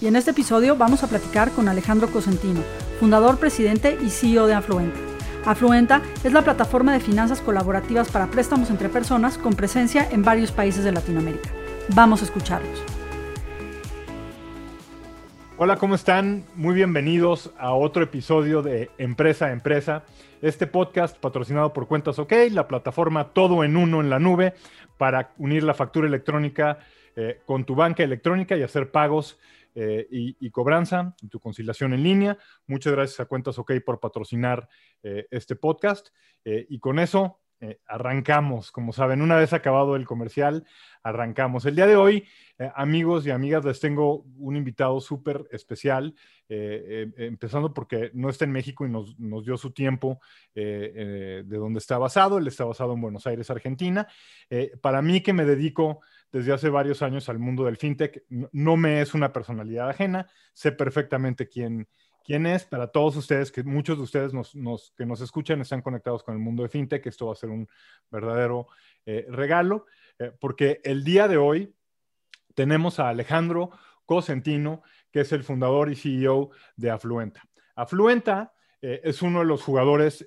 y en este episodio vamos a platicar con Alejandro Cosentino, fundador, presidente y CEO de Afluenta. Afluenta es la plataforma de finanzas colaborativas para préstamos entre personas con presencia en varios países de Latinoamérica. Vamos a escucharlos. Hola, ¿cómo están? Muy bienvenidos a otro episodio de Empresa a Empresa. Este podcast patrocinado por Cuentas OK, la plataforma todo en uno en la nube para unir la factura electrónica eh, con tu banca electrónica y hacer pagos eh, y, cobranza, tu conciliación en línea. Muchas gracias a Cuentas OK por patrocinar eh, este podcast. Eh, y con eso arrancamos. Como saben, una vez acabado el comercial, arrancamos. El día de hoy, amigos y amigas, les tengo un invitado súper especial, empezando porque no está en México y nos, nos dio su tiempo de donde está basado. Él está basado en Buenos Aires, Argentina. para mí que me dedico desde hace varios años al mundo del fintech. No, me es una personalidad ajena, sé perfectamente quién, quién es. Para todos ustedes, que muchos de ustedes que nos escuchan están conectados con el mundo de fintech, esto va a ser un verdadero eh, regalo, eh, porque el día de hoy tenemos a Alejandro Cosentino, que es el fundador y CEO de Afluenta. Afluenta eh, es uno de los jugadores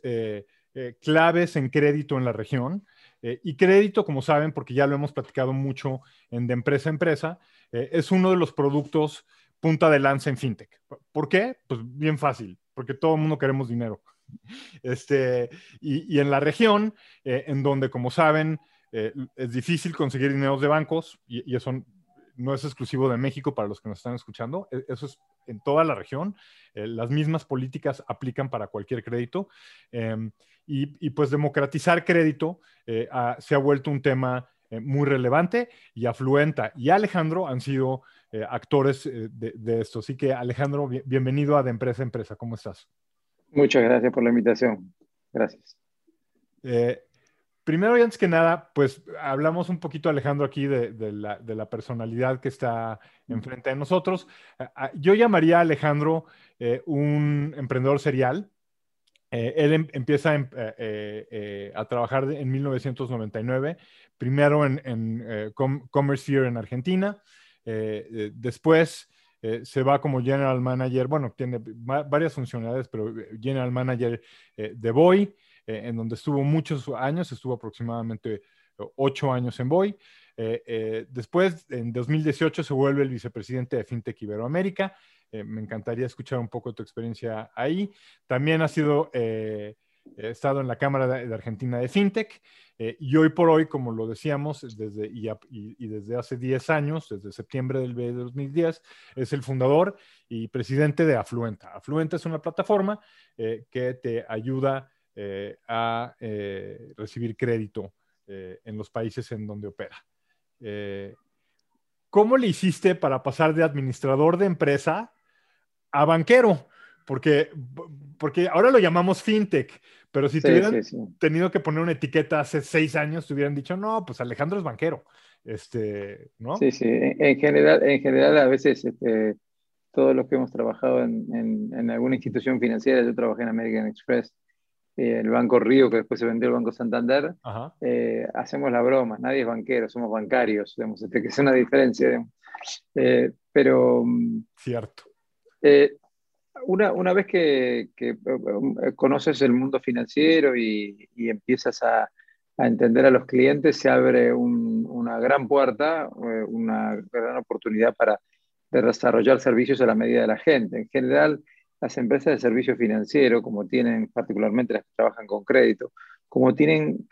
claves en crédito en la región. Eh, y crédito, como saben, porque ya lo hemos platicado mucho en de empresa a empresa, eh, es uno de los productos punta de lanza en fintech. ¿Por qué? Pues bien fácil, porque todo el mundo queremos dinero. Este, y, en la región, eh, en donde, como saben, es difícil conseguir dinero de bancos, y, eso no es exclusivo de México para los que nos están escuchando, e, eso es en toda la región. las mismas políticas aplican para cualquier crédito. Em, y, pues democratizar crédito eh, se ha vuelto un tema eh, muy relevante y Afluenta y Alejandro han sido eh, actores de, esto. Así que Alejandro, bienvenido a De Empresa a Empresa. ¿Cómo estás? Muchas gracias por la invitación. Gracias. Primero y antes que nada, pues hablamos un poquito, Alejandro, aquí de, la, de la, personalidad que está enfrente de nosotros. yo llamaría a Alejandro un emprendedor serial. Eh, él em, empieza em, eh, eh, a trabajar en 1999, primero en, en Commerce Sphere en Argentina, después se va como General Manager, bueno, tiene varias funcionalidades, pero General Manager de Boy, en donde estuvo muchos años, estuvo aproximadamente ocho años en Boy. después, en 2018, se vuelve el vicepresidente de FinTech Iberoamérica eh, me encantaría escuchar un poco tu experiencia ahí. También has sido, eh, estado en la Cámara de, Argentina de FinTech eh, y hoy por hoy, como lo decíamos, desde, y, desde hace 10 años, desde septiembre del 2010, es el fundador y presidente de Afluenta. Afluenta es una plataforma que te ayuda a recibir crédito en los países en donde opera. ¿Cómo le hiciste para pasar de administrador de empresa a banquero, porque, porque ahora lo llamamos fintech, pero si te hubieran tenido que poner una etiqueta hace seis años, te hubieran dicho, no, pues Alejandro es banquero. Este, ¿no? Sí, sí, en general, en general a veces este, todos los que hemos trabajado en, en, alguna institución financiera, yo trabajé en American Express, eh, el Banco Río, que después se vendió el Banco Santander, eh, hacemos la broma, nadie es banquero, somos bancarios, digamos, este, que es una diferencia. Eh, pero... Mm, Cierto. Eh, una, una, vez que, que, eh, conoces el mundo financiero y, y empiezas a, a, entender a los clientes, se abre un, una gran puerta, eh, una gran oportunidad para desarrollar servicios a la medida de la gente. En general, las empresas de servicio financiero, como tienen particularmente las que trabajan con crédito, como tienen,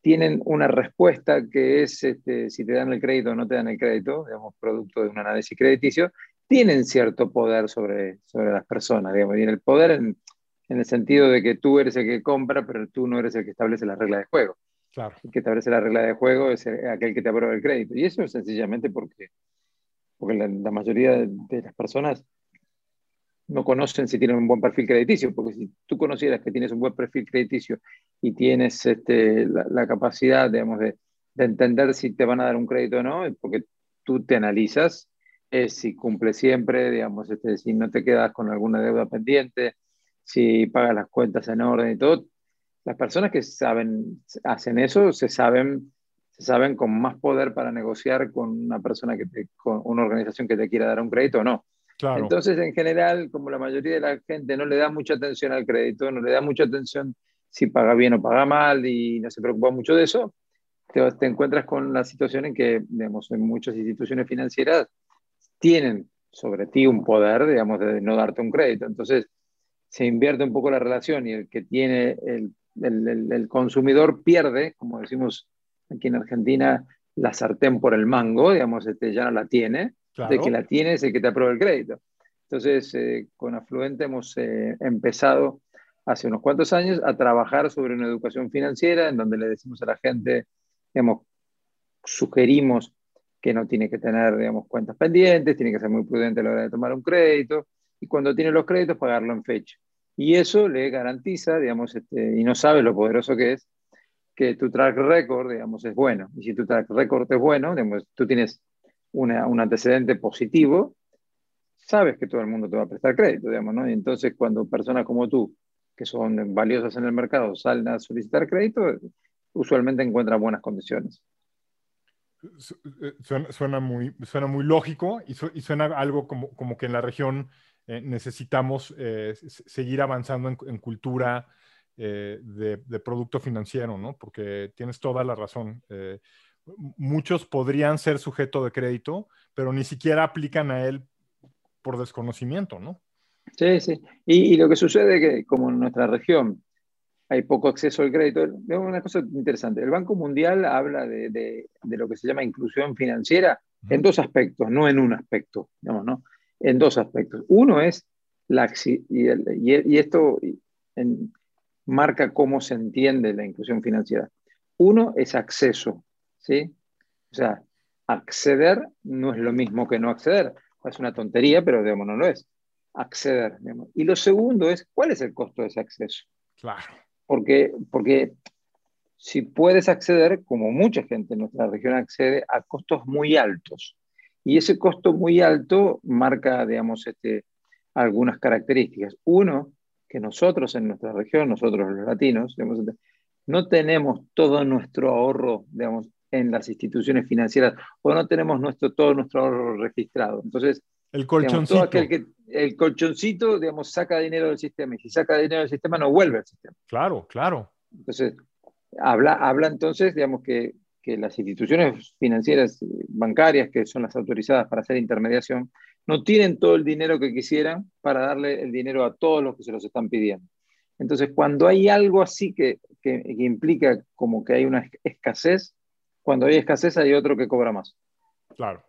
tienen una respuesta que es este, si te dan el crédito o no te dan el crédito, digamos, producto de un análisis crediticio, tienen cierto poder sobre, sobre las personas, digamos, y en el poder en, en, el sentido de que tú eres el que compra, pero tú no eres el que establece la regla de juego. Claro. El que establece la regla de juego es aquel que te aprueba el crédito. Y eso es sencillamente porque porque la, mayoría de, las personas no conocen si tienen un buen perfil crediticio, porque si tú conocieras que tienes un buen perfil crediticio y tienes este, la, capacidad, digamos, de, de, entender si te van a dar un crédito o no, porque tú te analizas eh, si cumple siempre, digamos, este, si no te quedas con alguna deuda pendiente, si pagas las cuentas en orden y todo. Las personas que saben, hacen eso, se saben, se saben con más poder para negociar con una persona que con una organización que te quiera dar un crédito o no. Entonces, en general, como la mayoría de la gente no le da mucha atención al crédito, no le da mucha atención si paga bien o paga mal y no se preocupa mucho de eso, te, encuentras con la situación en que, digamos, en muchas instituciones financieras tienen sobre ti un poder, digamos, de no darte un crédito. Entonces, se invierte un poco la relación y el que tiene el, el, el, consumidor pierde, como decimos aquí en Argentina, la sartén por el mango, digamos, este, ya no la tiene, de que la tiene es el que te aprueba el crédito. Entonces, eh, con Afluente hemos eh, empezado hace unos cuantos años a trabajar sobre una educación financiera en donde le decimos a la gente, digamos, sugerimos que no tiene que tener, digamos, cuentas pendientes, tiene que ser muy prudente a la hora de tomar un crédito y cuando tiene los créditos pagarlo en fecha. Y eso le garantiza, digamos, este, y no sabe lo poderoso que es, que tu track record, digamos, es bueno. Y si tu track record es bueno, digamos, tú tienes un antecedente positivo, sabes que todo el mundo te va a prestar crédito, digamos, ¿no? Y entonces cuando personas como tú, que son valiosas en el mercado, salen a solicitar crédito, usualmente encuentran buenas condiciones. Eh, suena, muy, suena muy lógico y, suena algo como, como, que en la región eh, necesitamos eh, seguir avanzando en, cultura de, producto financiero, ¿no? Porque tienes toda la razón. Muchos podrían ser sujeto de crédito, pero ni siquiera aplican a él por desconocimiento, ¿no? Sí, sí. Y, y lo que sucede es que como en nuestra región hay poco acceso al crédito. Es una cosa interesante. El Banco Mundial habla de, de, lo que se llama inclusión financiera en dos aspectos, no en un aspecto, digamos, ¿no? En dos aspectos. Uno es la y, y, esto marca cómo se entiende la inclusión financiera. Uno es acceso, ¿sí? O sea, acceder no es lo mismo que no acceder. Es una tontería, pero digamos, no lo es. Acceder. Y lo segundo es, ¿cuál es el costo de ese acceso? Claro porque, porque si puedes acceder, como mucha gente en nuestra región accede, a costos muy altos. Y ese costo muy alto marca, digamos, este, algunas características. Uno, que nosotros en nuestra región, nosotros los latinos, digamos, no tenemos todo nuestro ahorro, digamos, en las instituciones financieras o no tenemos nuestro, todo nuestro ahorro registrado. Entonces, el colchoncito. que, el colchoncito, digamos, saca dinero del sistema y si saca dinero del sistema no vuelve al sistema. Claro, claro. Entonces, habla, habla entonces, digamos, que, que las instituciones financieras bancarias, que son las autorizadas para hacer intermediación, no tienen todo el dinero que quisieran para darle el dinero a todos los que se los están pidiendo. Entonces, cuando hay algo así que, que, que implica como que hay una escasez, cuando hay escasez hay otro que cobra más. Claro.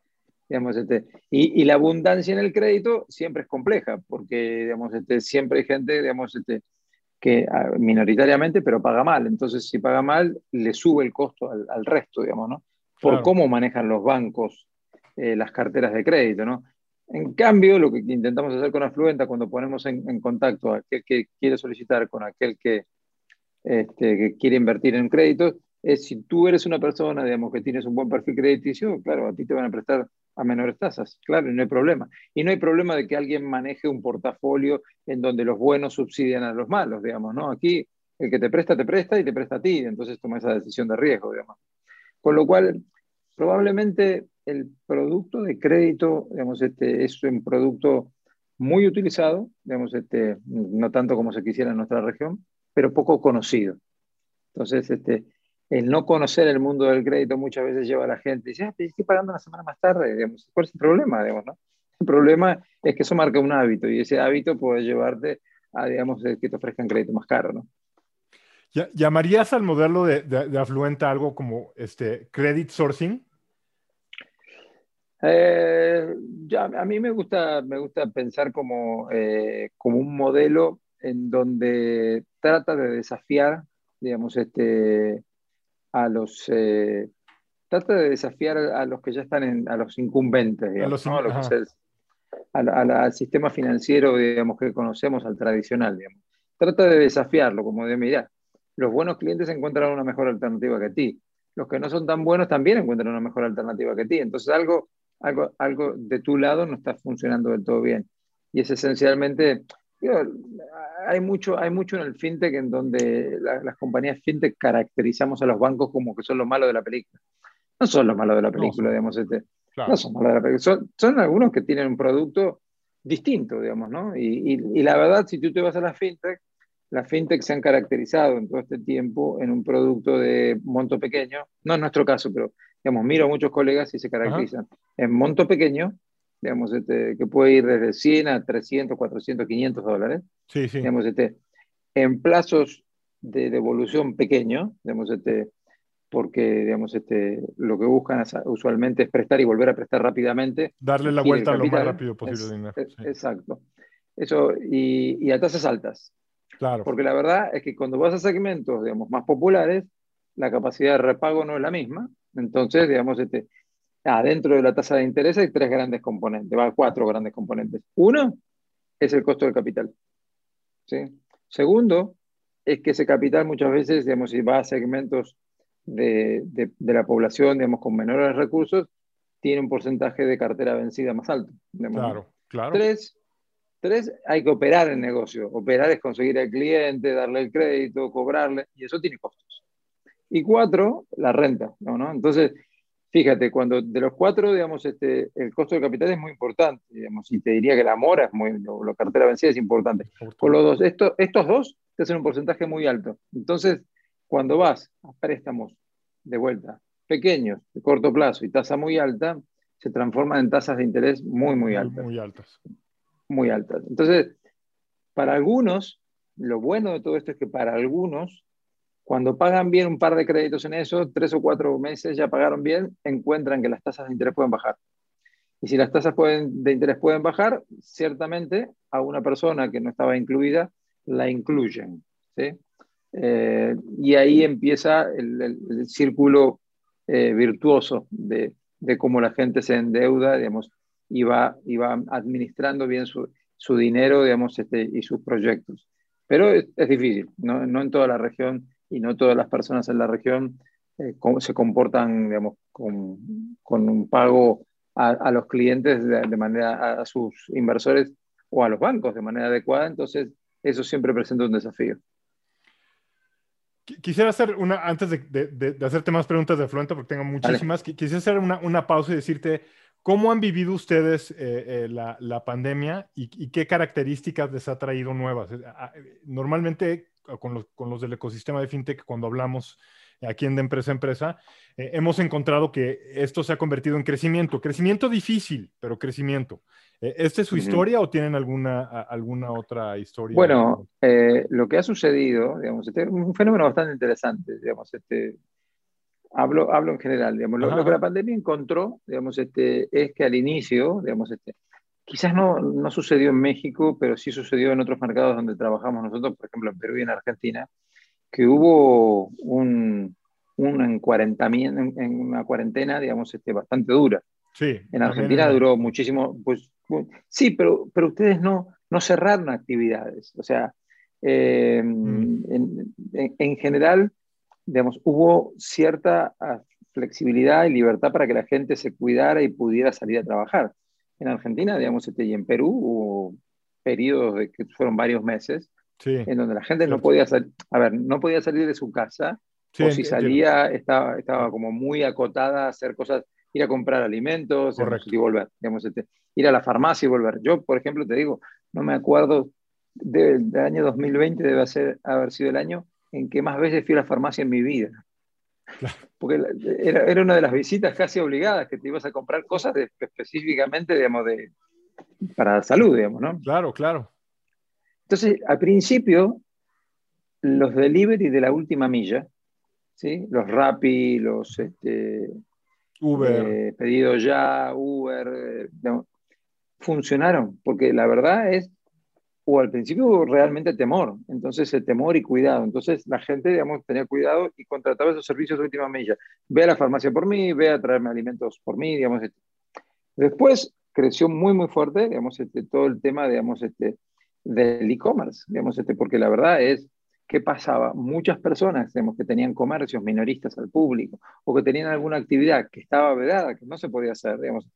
Digamos, este, y, y, la abundancia en el crédito siempre es compleja, porque digamos, este, siempre hay gente digamos, este, que ah, minoritariamente, pero paga mal. Entonces, si paga mal, le sube el costo al, al resto, digamos, ¿no? Por cómo manejan los bancos eh, las carteras de crédito, ¿no? En cambio, lo que intentamos hacer con Afluenta, cuando ponemos en, en contacto a aquel que quiere solicitar con aquel que, este, que quiere invertir en crédito, es si tú eres una persona, digamos, que tienes un buen perfil crediticio, claro, a ti te van a prestar a menores tasas, claro, y no hay problema. Y no hay problema de que alguien maneje un portafolio en donde los buenos subsidian a los malos, digamos, ¿no? Aquí el que te presta, te presta y te presta a ti, entonces toma esa decisión de riesgo, digamos. Con lo cual, probablemente el producto de crédito, digamos, este, es un producto muy utilizado, digamos, este, no tanto como se quisiera en nuestra región, pero poco conocido. Entonces, este, el no conocer el mundo del crédito muchas veces lleva a la gente y dice, ah, estoy pagando una semana más tarde, digamos. ¿cuál es el problema? Digamos, ¿no? El problema es que eso marca un hábito y ese hábito puede llevarte a, digamos, que te ofrezcan crédito más caro, ¿no? ¿Llamarías al modelo de, de, Afluenta algo como este credit sourcing? Eh, ya, a mí me gusta, me gusta pensar como, eh, como un modelo en donde trata de desafiar, digamos, este, a los, eh, trata de desafiar a los que ya están en, a los incumbentes, digamos, al sistema financiero, digamos, que conocemos, al tradicional, digamos. Trata de desafiarlo, como de, mirar, los buenos clientes encuentran una mejor alternativa que ti. Los que no son tan buenos también encuentran una mejor alternativa que ti. Entonces algo, algo, algo de tu lado no está funcionando del todo bien. Y es esencialmente, hay, mucho, hay mucho en el fintech en donde las compañías fintech caracterizamos a los bancos como que son lo malo de la película. No son lo malo de la película, digamos. Este, No son malos de la película. Son, algunos que tienen un producto distinto, digamos, ¿no? Y, y, la verdad, si tú te vas a la fintech, las fintech se han caracterizado en todo este tiempo en un producto de monto pequeño, no en nuestro caso, pero digamos, miro a muchos colegas y se caracterizan en monto pequeño, digamos, este, que puede ir desde 100 a 300, 400, 500 dólares, sí, sí. digamos, este, en plazos de devolución pequeño, digamos, este, porque digamos, este, lo que buscan usualmente es prestar y volver a prestar rápidamente. Darle la vuelta lo más rápido posible. Exacto. Eso, y, y, a tasas altas. Claro. Porque la verdad es que cuando vas a segmentos, digamos, más populares, la capacidad de repago no es la misma. Entonces, digamos, este, adentro de la tasa de interés hay tres grandes componentes, va, cuatro grandes componentes. Uno es el costo del capital. ¿sí? Segundo, es que ese capital muchas veces, digamos, si va a segmentos de, de, la población, digamos, con menores recursos, tiene un porcentaje de cartera vencida más alto. claro, claro. Tres, Tres, hay que operar el negocio. Operar es conseguir al cliente, darle el crédito, cobrarle, y eso tiene costos. Y cuatro, la renta, ¿no? Entonces, fíjate, cuando de los cuatro, digamos, este, el costo de capital es muy importante, digamos, y te diría que la mora es muy, la cartera vencida es importante. Con los dos, esto, estos dos te hacen un porcentaje muy alto. Entonces, cuando vas a préstamos de vuelta, pequeños, de corto plazo y tasa muy alta, se transforman en tasas de interés muy, muy altas. Muy altas muy altas. Entonces, para algunos, lo bueno de todo esto es que para algunos, cuando pagan bien un par de créditos en eso, tres o cuatro meses ya pagaron bien, encuentran que las tasas de interés pueden bajar. Y si las tasas pueden, de interés pueden bajar, ciertamente a una persona que no estaba incluida la incluyen. ¿sí? Eh, y ahí empieza el, círculo eh, virtuoso de, de, cómo la gente se endeuda, digamos, y va, administrando bien su, su dinero digamos, este, y sus proyectos. Pero es, difícil, ¿no? ¿no? en toda la región y no todas las personas en la región eh, se comportan digamos, con, con un pago a, a los clientes de, de, manera, a sus inversores o a los bancos de manera adecuada, entonces eso siempre presenta un desafío. Quisiera hacer una, antes de, de, de hacerte más preguntas de Fluenta, porque tengo muchísimas, quisiera hacer una, una pausa y decirte, ¿Cómo han vivido ustedes eh, eh, la, pandemia y, qué características les ha traído nuevas? Eh, normalmente, con los, del ecosistema de FinTech, cuando hablamos aquí en De Empresa a Empresa, hemos encontrado que esto se ha convertido en crecimiento. Crecimiento difícil, pero crecimiento. ¿Esta es su historia o tienen alguna, alguna otra historia? Bueno, lo que ha sucedido, digamos, este es un fenómeno bastante interesante, digamos, este, Hablo, hablo en general, digamos. Lo, que la pandemia encontró, digamos, este, es que al inicio, digamos, este, quizás no, no sucedió en México, pero sí sucedió en otros mercados donde trabajamos nosotros, por ejemplo, en Perú y en Argentina, que hubo un, un en, en, una cuarentena, digamos, este, bastante dura. Sí, en Argentina duró muchísimo, pues, sí, pero, pero ustedes no, no cerraron actividades. O sea, eh, mm. en, en, general, digamos, hubo cierta ah, flexibilidad y libertad para que la gente se cuidara y pudiera salir a trabajar. En Argentina, digamos, este, y en Perú hubo periodos de que fueron varios meses en donde la gente no podía salir, a ver, no podía salir de su casa, o si salía estaba, estaba como muy acotada a hacer cosas, ir a comprar alimentos y volver, digamos, este, ir a la farmacia y volver. Yo, por ejemplo, te digo, no me acuerdo del, año 2020, debe ser, haber sido el año en que más veces fui a la farmacia en mi vida. Porque era, era, una de las visitas casi obligadas, que te ibas a comprar cosas específicamente, digamos, de, para la salud, digamos, ¿no? Claro, claro. Entonces, al principio, los delivery de la última milla, ¿sí? Los Rappi, los este, Uber. Eh, pedido ya, Uber, eh, funcionaron, porque la verdad es o al principio realmente temor, entonces el temor y cuidado, entonces la gente, digamos, tenía cuidado y contrataba esos servicios de última milla, ve a la farmacia por mí, ve a traerme alimentos por mí, digamos. Este. Después creció muy, muy fuerte, digamos, este, todo el tema, digamos, este, del e-commerce, digamos, este, porque la verdad es, ¿qué pasaba? Muchas personas que tenían comercios minoristas al público o que tenían alguna actividad que estaba vedada, que no se podía hacer. Digamos.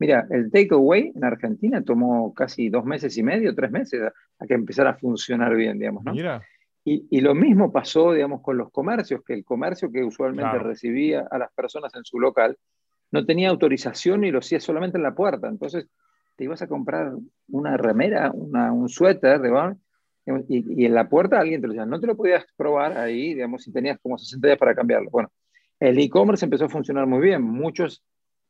Mira, el takeaway en Argentina tomó casi dos meses y medio, tres meses a, que empezara a funcionar bien, digamos. ¿no? Mira. Y, y, lo mismo pasó, digamos, con los comercios, que el comercio que usualmente recibía a las personas en su local no tenía autorización y lo hacía solamente en la puerta. Entonces, te ibas a comprar una remera, una, un suéter, de y, y, en la puerta alguien te lo decía, no te lo podías probar ahí, digamos, si tenías como 60 días para cambiarlo. Bueno, el e-commerce empezó a funcionar muy bien. Muchos,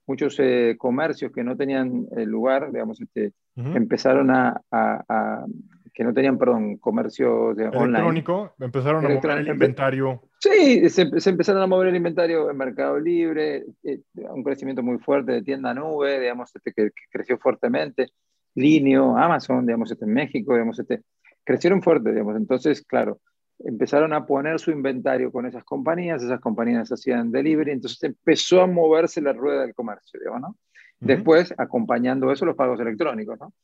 muchos eh, comercios que no tenían el lugar, digamos, este, empezaron a, a, que no tenían, perdón, comercio de electrónico, empezaron a mover el inventario. Sí, se, se, empezaron a mover el inventario en Mercado Libre, eh, un crecimiento muy fuerte de tienda nube, digamos, este, que, que creció fuertemente. Linio, Amazon, digamos, este, en México, digamos, este, crecieron fuerte, digamos. Entonces, claro, empezaron a poner su inventario con esas compañías, esas compañías hacían delivery, entonces empezó a moverse la rueda del comercio, digamos, ¿no? Después, acompañando eso, los pagos electrónicos, ¿no?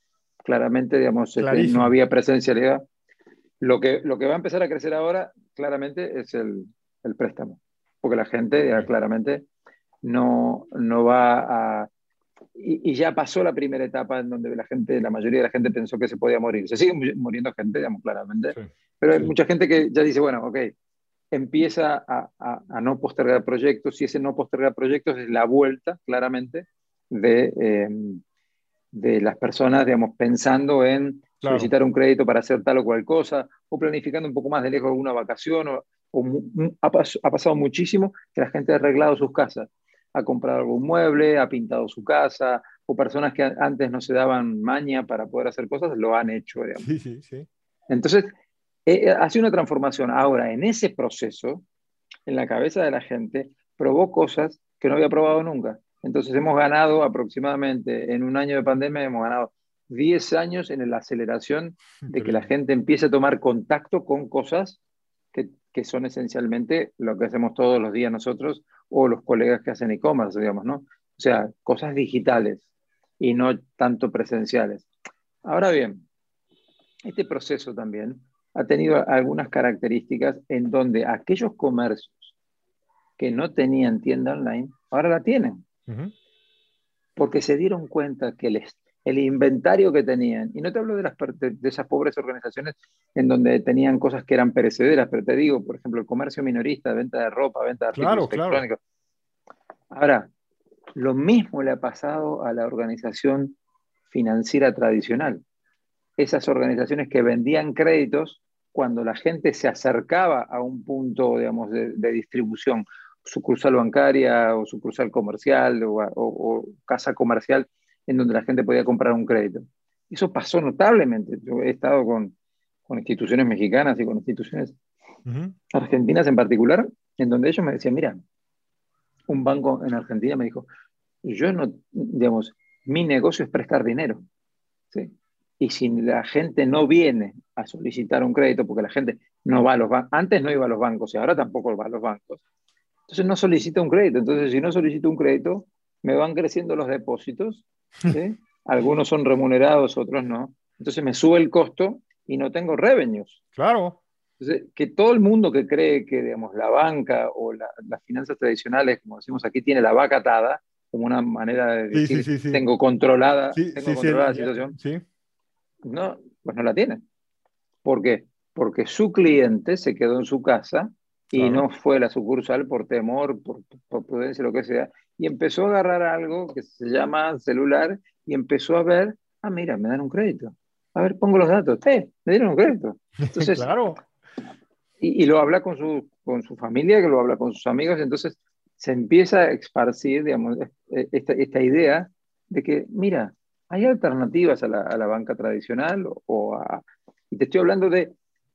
Claramente, digamos, este, no había presencialidad. Lo que, lo que va a empezar a crecer ahora, claramente, es el, el préstamo, porque la gente, ya, claramente, no, no va a y, ya pasó la primera etapa en donde la gente, la mayoría de la gente pensó que se podía morir. Se sigue muriendo gente, digamos, claramente, pero hay mucha gente que ya dice, bueno, ok, empieza a, a, no postergar proyectos y ese no postergar proyectos es la vuelta, claramente, de, eh, de las personas, digamos, pensando en solicitar un crédito para hacer tal o cual cosa, o planificando un poco más de lejos alguna vacación, o, ha, ha pasado muchísimo que la gente ha arreglado sus casas ha comprado algún mueble, ha pintado su casa, o personas que antes no se daban maña para poder hacer cosas, lo han hecho. Sí, sí, sí. Entonces, eh, ha sido una transformación. Ahora, en ese proceso, en la cabeza de la gente, probó cosas que no había probado nunca. Entonces, hemos ganado aproximadamente, en un año de pandemia, hemos ganado 10 años en la aceleración de que la gente empiece a tomar contacto con cosas que, que son esencialmente lo que hacemos todos los días nosotros o los colegas que hacen e-commerce, digamos, ¿no? O sea, cosas digitales y no tanto presenciales. Ahora bien, este proceso también ha tenido algunas características en donde aquellos comercios que no tenían tienda online, ahora la tienen. Porque se dieron cuenta que les, el inventario que tenían, y no te hablo de, las, de esas pobres organizaciones en donde tenían cosas que eran perecederas, pero te digo, por ejemplo, el comercio minorista, venta de ropa, venta de artículos electrónicos. Ahora, lo mismo le ha pasado a la organización financiera tradicional. Esas organizaciones que vendían créditos cuando la gente se acercaba a un punto, digamos, de, distribución, sucursal bancaria o sucursal comercial o casa comercial, en donde la gente podía comprar un crédito. Eso pasó notablemente. Yo he estado con, con instituciones mexicanas y con instituciones argentinas en particular, en donde ellos me decían, mira, un banco en Argentina me dijo, yo no, digamos, mi negocio es prestar dinero. ¿sí? Y si la gente no viene a solicitar un crédito, porque la gente no va a los bancos, antes no iba a los bancos y ahora tampoco va a los bancos, entonces no solicita un crédito. Entonces, si no solicito un crédito, me van creciendo los depósitos Algunos son remunerados, otros no. Entonces me sube el costo y no tengo revenues. Claro. Entonces, que todo el mundo que cree que digamos, la banca o las finanzas tradicionales, como decimos aquí, tiene la vaca atada, como una manera de decir, tengo controlada, tengo controlada la situación, no, pues no la tiene. ¿Por qué? Porque su cliente se quedó en su casa y no fue a la sucursal por temor, por, por prudencia, lo que sea, y empezó a agarrar algo que se llama celular y empezó a ver, ah, mira, me dan un crédito. A ver, pongo los datos. Eh, me dieron un crédito. Entonces, claro. Y, y, lo habla con su, con su familia, que lo habla con sus amigos, entonces se empieza a esparcir, digamos, e, esta, esta idea de que, mira, hay alternativas a la, a la banca tradicional o a... Y te estoy hablando de,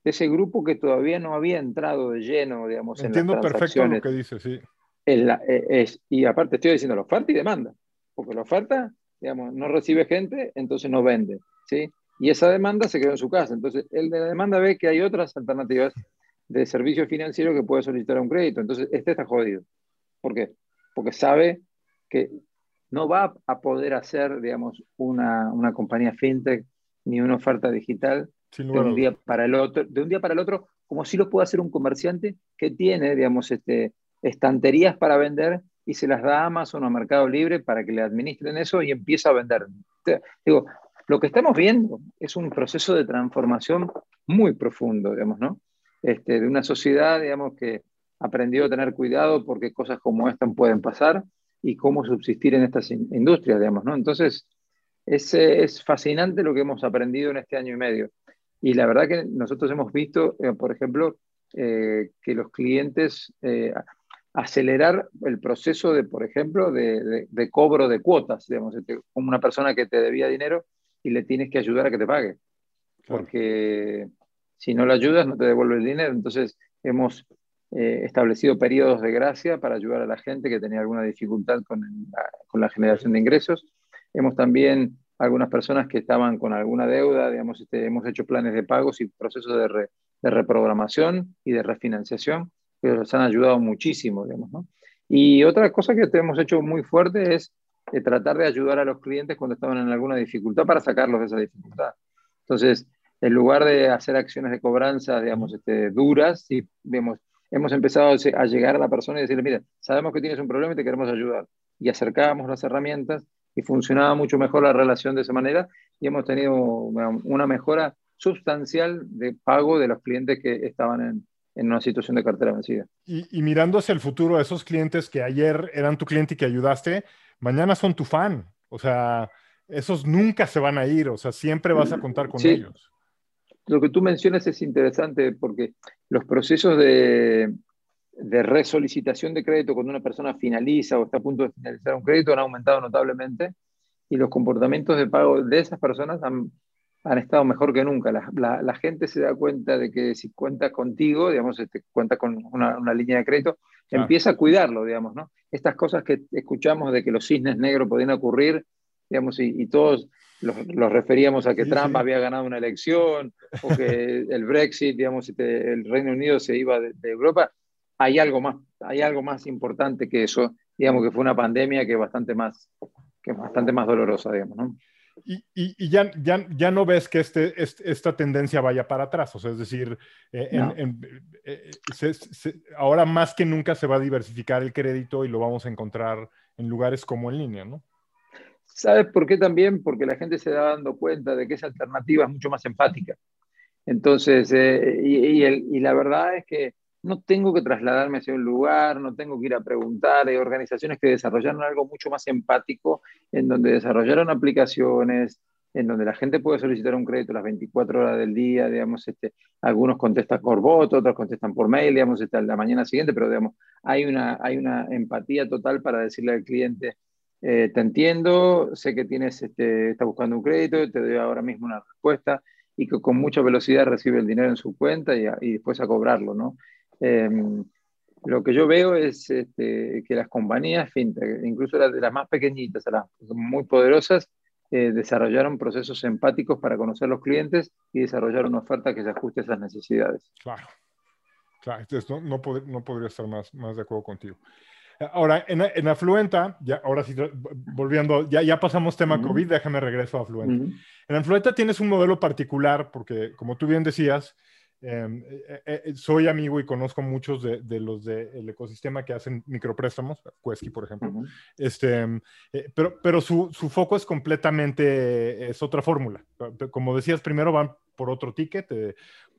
de, ese grupo que todavía no había entrado de lleno, digamos, Entiendo en las perfecto lo que dice, sí. Eh, es, y aparte estoy diciendo la oferta y demanda, porque la oferta, digamos, no recibe gente, entonces no vende, ¿sí? y esa demanda se quedó en su casa. Entonces, el de la demanda ve que hay otras alternativas de servicio financiero que puede solicitar un crédito. Entonces, este está jodido. ¿Por qué? Porque sabe que no va a poder hacer, digamos, una, una compañía fintech ni una oferta digital de un día para el otro, de un día para el otro, como si lo puede hacer un comerciante que tiene, digamos, este, estanterías para vender y se las da a Amazon o a Mercado Libre para que le administren eso y empieza a vender. Digo, lo que estamos viendo es un proceso de transformación muy profundo, digamos, ¿no? Este, de una sociedad, digamos, que aprendió a tener cuidado porque cosas como esta pueden pasar y cómo subsistir en estas industrias, digamos, ¿no? Entonces, es, es fascinante lo que hemos aprendido en este año y medio. Y la verdad que nosotros hemos visto, eh, por ejemplo, eh, que los clientes eh, acelerar el proceso de, por ejemplo, de, de, cobro de cuotas, digamos, este, como una persona que te debía dinero y le tienes que ayudar a que te pague. Porque si no le ayudas, no te devuelve el dinero. Entonces, hemos eh, establecido periodos de gracia para ayudar a la gente que tenía alguna dificultad con, la, con la generación de ingresos. Hemos también, algunas personas que estaban con alguna deuda, digamos, este, hemos hecho planes de pagos y procesos de, de reprogramación y de refinanciación que nos han ayudado muchísimo, digamos, ¿no? Y otra cosa que hemos hecho muy fuerte es eh, tratar de ayudar a los clientes cuando estaban en alguna dificultad para sacarlos de esa dificultad. Entonces, en lugar de hacer acciones de cobranza, digamos, este, duras, y vemos, hemos empezado a llegar a la persona y decirle, mira, sabemos que tienes un problema y te queremos ayudar. Y acercábamos las herramientas y funcionaba mucho mejor la relación de esa manera y hemos tenido una mejora sustancial de pago de los clientes que estaban en, en una situación de cartera vencida. Y, y, mirando hacia el futuro, esos clientes que ayer eran tu cliente y que ayudaste, mañana son tu fan. O sea, esos nunca se van a ir, o sea, siempre vas a contar con ellos lo que tú mencionas es interesante porque los procesos de, de resolicitación de crédito cuando una persona finaliza o está a punto de finalizar un crédito han aumentado notablemente y los comportamientos de pago de esas personas han, han estado mejor que nunca. La, la, gente se da cuenta de que si cuenta contigo, digamos, este, cuenta con una, una, línea de crédito, empieza a cuidarlo, digamos, ¿no? Estas cosas que escuchamos de que los cisnes negros podían ocurrir, digamos, y, y todos los, referíamos a que Trump había ganado una elección o que el Brexit, digamos, este, el Reino Unido se iba de, Europa. Hay algo más, hay algo más importante que eso, digamos que fue una pandemia que es bastante más, que bastante más dolorosa, digamos, ¿no? Y, y, ya, ya, ya, no ves que este, esta tendencia vaya para atrás, o sea, es decir, eh, eh, ahora más que nunca se va a diversificar el crédito y lo vamos a encontrar en lugares como en línea, ¿no? ¿Sabes por qué también? Porque la gente se da dando cuenta de que esa alternativa es mucho más empática. Entonces, eh, y, y, la verdad es que no tengo que trasladarme hacia un lugar, no tengo que ir a preguntar. Hay organizaciones que desarrollaron algo mucho más empático, en donde desarrollaron aplicaciones, en donde la gente puede solicitar un crédito las 24 horas del día, digamos, este, algunos contestan por voto, otros contestan por mail, digamos, hasta la mañana siguiente, pero digamos, hay una, hay una empatía total para decirle al cliente, eh, te entiendo, sé que tienes, este, estás buscando un crédito, te doy ahora mismo una respuesta y que con mucha velocidad recibe el dinero en su cuenta y, y después a cobrarlo, ¿no? Em, lo que yo veo es este, que las compañías fintech, incluso las de las más pequeñitas las muy poderosas, eh, desarrollaron procesos empáticos para conocer los clientes y desarrollar una oferta que se ajuste a esas necesidades. Claro, claro. Entonces, no, no, no podría estar más, más de acuerdo contigo. Ahora, en, en, Afluenta, ya, ahora sí, volviendo, ya, ya pasamos tema COVID, déjame regreso a Afluenta. En Afluenta tienes un modelo particular porque, como tú bien decías, eh, eh, eh, soy amigo y conozco muchos de, de los del ecosistema que hacen micropréstamos, Quesky, por ejemplo. este, pero pero su, su, foco es completamente, es otra fórmula. Como decías, primero van por otro ticket,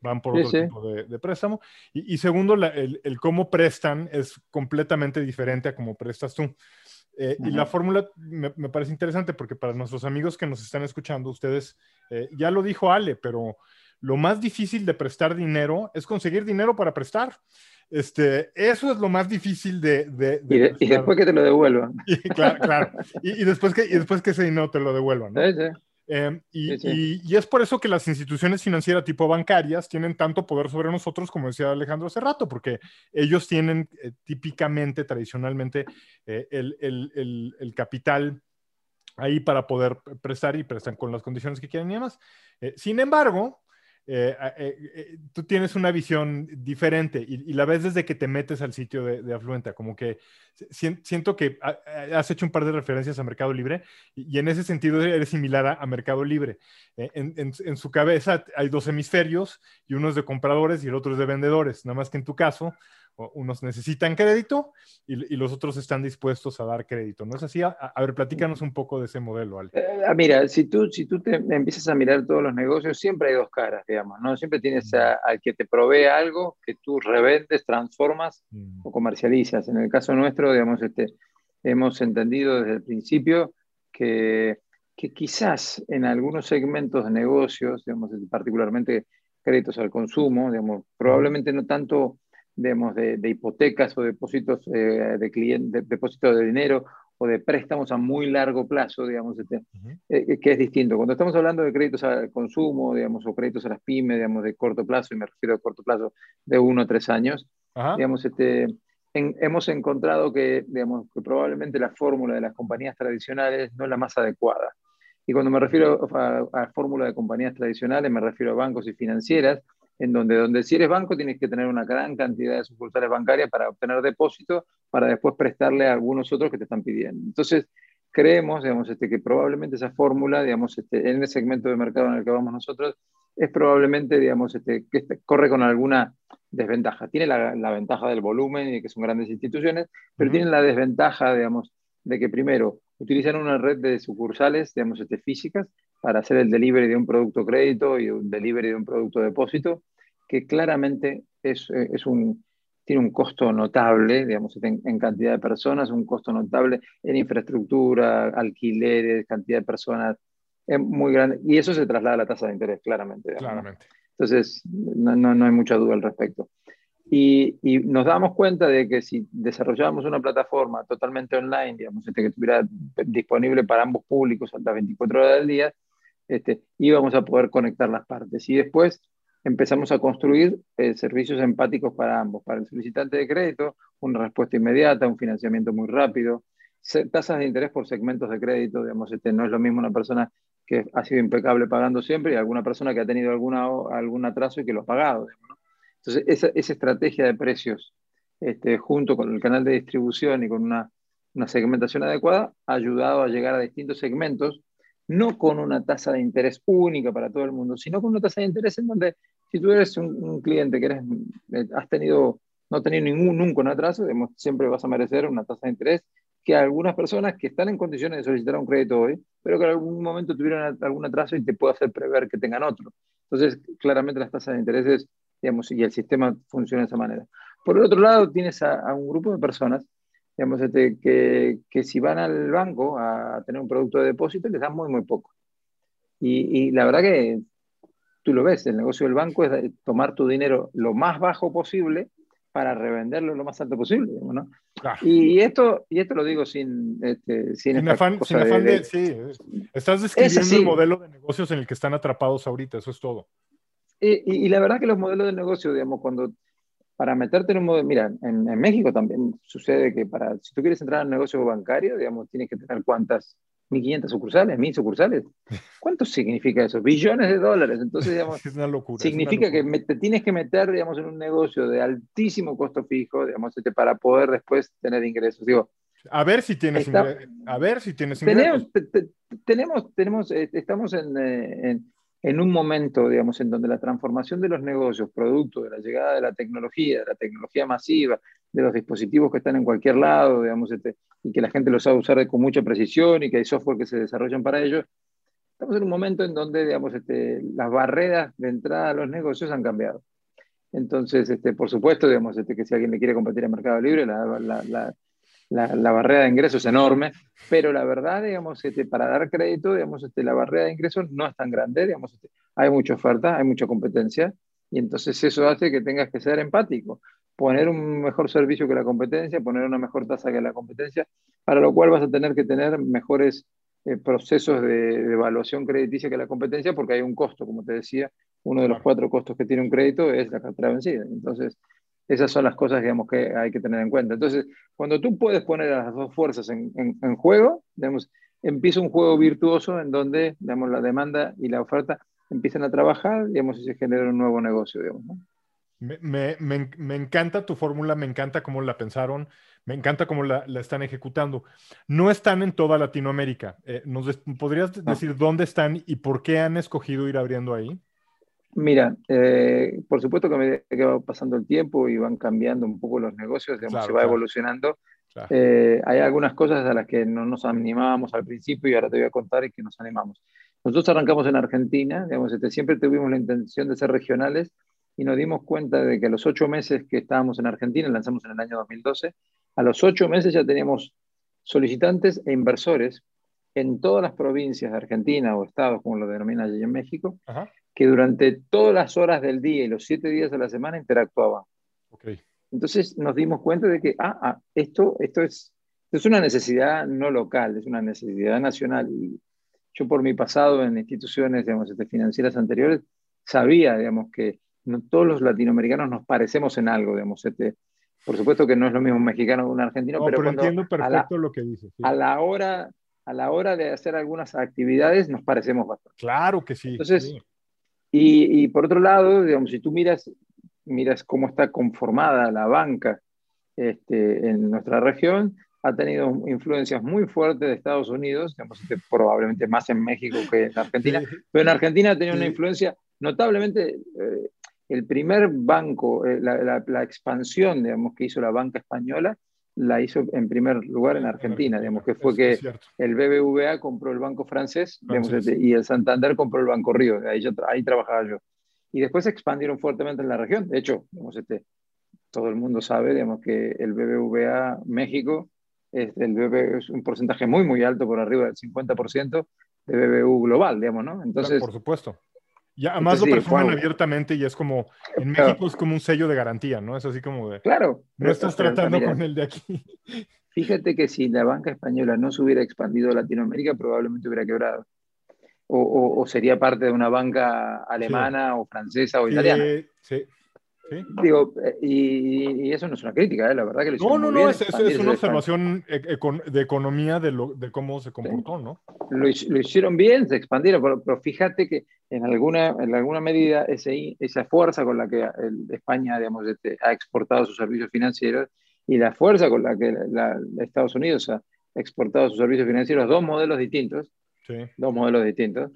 van por otro tipo de, préstamo. Y, segundo, el, cómo prestan es completamente diferente a cómo prestas tú. Eh, y la fórmula me, parece interesante porque para nuestros amigos que nos están escuchando, ustedes, eh, ya lo dijo Ale, pero lo más difícil de prestar dinero es conseguir dinero para prestar. Este, eso es lo más difícil de... de, y, después que te lo devuelvan. claro, claro. Y, después que, y después que ese dinero te lo devuelvan. ¿no? Sí, Em, y, es por eso que las instituciones financieras tipo bancarias tienen tanto poder sobre nosotros, como decía Alejandro hace rato, porque ellos tienen eh, típicamente, tradicionalmente, eh, el, el, el, capital ahí para poder prestar y prestan con las condiciones que quieren y demás. Eh, sin embargo, eh, eh, tú tienes una visión diferente y, la ves desde que te metes al sitio de, Afluenta, como que siento que has hecho un par de referencias a Mercado Libre y, en ese sentido eres similar a, Mercado Libre. En, en, su cabeza hay dos hemisferios y uno es de compradores y el otro es de vendedores, nada más que en tu caso unos necesitan crédito y, los otros están dispuestos a dar crédito. ¿No es así? A, ver, platícanos un poco de ese modelo, Ale. Eh, ah, mira, si tú, si tú te empiezas a mirar todos los negocios, siempre hay dos caras, digamos, ¿no? Siempre tienes al que te provee algo que tú revendes, transformas mm. o comercializas. En el caso nuestro, digamos, este, hemos entendido desde el principio que, que quizás en algunos segmentos de negocios, digamos, particularmente créditos al consumo, digamos, probablemente no tanto de, de, hipotecas o depósitos eh, de, cliente, depósitos de dinero o de préstamos a muy largo plazo, digamos, este, eh, que es distinto. Cuando estamos hablando de créditos al consumo, digamos, o créditos a las pymes, digamos, de corto plazo, y me refiero a corto plazo de uno o tres años, digamos, este, hemos encontrado que, digamos, que probablemente la fórmula de las compañías tradicionales no es la más adecuada. Y cuando me refiero a, a fórmula de compañías tradicionales, me refiero a bancos y financieras, en donde, donde si eres banco tienes que tener una gran cantidad de sucursales bancarias para obtener depósitos, para después prestarle a algunos otros que te están pidiendo. Entonces, creemos, digamos, este, que probablemente esa fórmula, digamos, este, en el segmento de mercado en el que vamos nosotros, es probablemente, digamos, este, que este, corre con alguna desventaja. Tiene la, la, ventaja del volumen y que son grandes instituciones, pero tiene la desventaja, digamos, de que primero utilizan una red de sucursales, digamos, este, físicas para hacer el delivery de un producto crédito y un delivery de un producto depósito, que claramente es, eh, es un, tiene un costo notable, digamos, en, cantidad de personas, un costo notable en infraestructura, alquileres, cantidad de personas, es muy grande. Y eso se traslada a la tasa de interés, claramente. claramente. Entonces, no, no, no, hay mucha duda al respecto. Y, y, nos damos cuenta de que si desarrollábamos una plataforma totalmente online, digamos, este, que estuviera disponible para ambos públicos a las 24 horas del día, este, íbamos a poder conectar las partes. Y después empezamos a construir eh, servicios empáticos para ambos, para el solicitante de crédito, una respuesta inmediata, un financiamiento muy rápido, tasas de interés por segmentos de crédito, digamos, este, no es lo mismo una persona que ha sido impecable pagando siempre y alguna persona que ha tenido alguna, algún atraso y que lo ha pagado. Entonces, esa, esa, estrategia de precios, este, junto con el canal de distribución y con una, una segmentación adecuada, ha ayudado a llegar a distintos segmentos no con una tasa de interés única para todo el mundo, sino con una tasa de interés en donde si tú eres un, cliente que eres, eh, has tenido, no has tenido ningún, nunca un atraso, siempre vas a merecer una tasa de interés que algunas personas que están en condiciones de solicitar un crédito hoy, pero que en algún momento tuvieron algún atraso y te puede hacer prever que tengan otro. Entonces, claramente las tasas de intereses, digamos, y el sistema funciona de esa manera. Por el otro lado, tienes a un grupo de personas digamos, este, que, que, si van al banco a tener un producto de depósito, les dan muy, muy poco. Y, y, la verdad que tú lo ves, el negocio del banco es tomar tu dinero lo más bajo posible para revenderlo lo más alto posible. ¿no? Y, esto, y esto lo digo sin, este, sin, afán, sin afán de, Sí, estás describiendo el modelo de negocios en el que están atrapados ahorita, eso es todo. Y, y, la verdad que los modelos de negocio, digamos, cuando para meterte en un modelo, mira, en, México también sucede que para, si tú quieres entrar al negocio bancario, digamos, tienes que tener cuántas, 1.500 sucursales, 1.000 sucursales. ¿Cuánto significa eso? Billones de dólares. Entonces, digamos, es una locura, significa que te tienes que meter, digamos, en un negocio de altísimo costo fijo, digamos, este, para poder después tener ingresos. Digo, a ver si tienes ingresos. A ver si tienes ingresos. Tenemos, tenemos, eh, estamos en, eh, en en un momento, digamos, en donde la transformación de los negocios, producto de la llegada de la tecnología, de la tecnología masiva, de los dispositivos que están en cualquier lado, digamos, este, y que la gente los sabe usar con mucha precisión y que hay software que se desarrollan para ello, estamos en un momento en donde, digamos, este, las barreras de entrada a los negocios han cambiado. Entonces, este, por supuesto, digamos, este, que si alguien le quiere competir en Mercado Libre, la, la, barrera de ingresos es enorme, pero la verdad, digamos, este, para dar crédito, digamos, este, la barrera de ingresos no es tan grande, digamos, este, hay mucha oferta, hay mucha competencia, y entonces eso hace que tengas que ser empático, poner un mejor servicio que la competencia, poner una mejor tasa que la competencia, para lo cual vas a tener que tener mejores eh, procesos de, evaluación crediticia que la competencia, porque hay un costo, como te decía, uno de los cuatro costos que tiene un crédito es la cartera vencida. Entonces, esas son las cosas, digamos, que hay que tener en cuenta. Entonces, cuando tú puedes poner a las dos fuerzas en, en, juego, digamos, empieza un juego virtuoso en donde, digamos, la demanda y la oferta empiezan a trabajar, digamos, y se genera un nuevo negocio, digamos, ¿no? Me, me, me, encanta tu fórmula, me encanta cómo la pensaron, me encanta cómo la, la están ejecutando. No están en toda Latinoamérica. Eh, ¿Nos podrías decir dónde están y por qué han escogido ir abriendo ahí? Mira, eh, por supuesto que, que va pasando el tiempo y van cambiando un poco los negocios, digamos, se va evolucionando. Eh, hay algunas cosas a las que no nos animábamos al principio y ahora te voy a contar y que nos animamos. Nosotros arrancamos en Argentina, digamos, este, siempre tuvimos la intención de ser regionales y nos dimos cuenta de que a los ocho meses que estábamos en Argentina, lanzamos en el año 2012, a los ocho meses ya teníamos solicitantes e inversores en todas las provincias de Argentina o estados, como lo denomina allí en México, que durante todas las horas del día y los siete días de la semana interactuaban. Entonces nos dimos cuenta de que ah, ah, esto, esto, es, es una necesidad no local, es una necesidad nacional. Y yo por mi pasado en instituciones digamos, este, financieras anteriores sabía digamos, que no todos los latinoamericanos nos parecemos en algo, digamos, este, por supuesto que no es lo mismo un mexicano que un argentino, pero, entiendo perfecto lo que dices. A la hora a la hora de hacer algunas actividades nos parecemos bastante. Claro que sí. Entonces, Y, y, por otro lado, digamos, si tú miras, miras cómo está conformada la banca este, en nuestra región, ha tenido influencias muy fuertes de Estados Unidos, digamos, este, probablemente más en México que en Argentina, pero en Argentina ha tenido una influencia notablemente eh, el primer banco, eh, la, expansión, digamos, que hizo la banca española, la hizo en primer lugar en Argentina, digamos, que fue que el BBVA compró el banco francés, este, y el Santander compró el Banco Río, ahí, ahí trabajaba yo. Y después se expandieron fuertemente en la región. De hecho, digamos, este, todo el mundo sabe, digamos, que el BBVA México es, el es un porcentaje muy, muy alto, por arriba del 50% de BBU global, digamos, ¿no? Entonces, por supuesto. Y además lo perfuman abiertamente y es como, en México es como un sello de garantía, ¿no? Es así como de... Claro. No estás tratando con el de aquí. Fíjate que si la banca española no se hubiera expandido a Latinoamérica, probablemente hubiera quebrado. O, o, sería parte de una banca alemana o francesa o italiana. Sí, Digo, eh, y, eso no es una crítica, ¿eh? la verdad que No, no, no, es, es, una observación e, de economía de, lo, de cómo se comportó, ¿no? Lo, lo, hicieron bien, se expandieron, pero, fíjate que en alguna, en alguna medida ese, esa fuerza con la que España digamos, este, ha exportado sus servicios financieros y la fuerza con la que Estados Unidos ha exportado sus servicios financieros, dos modelos distintos, Dos modelos distintos.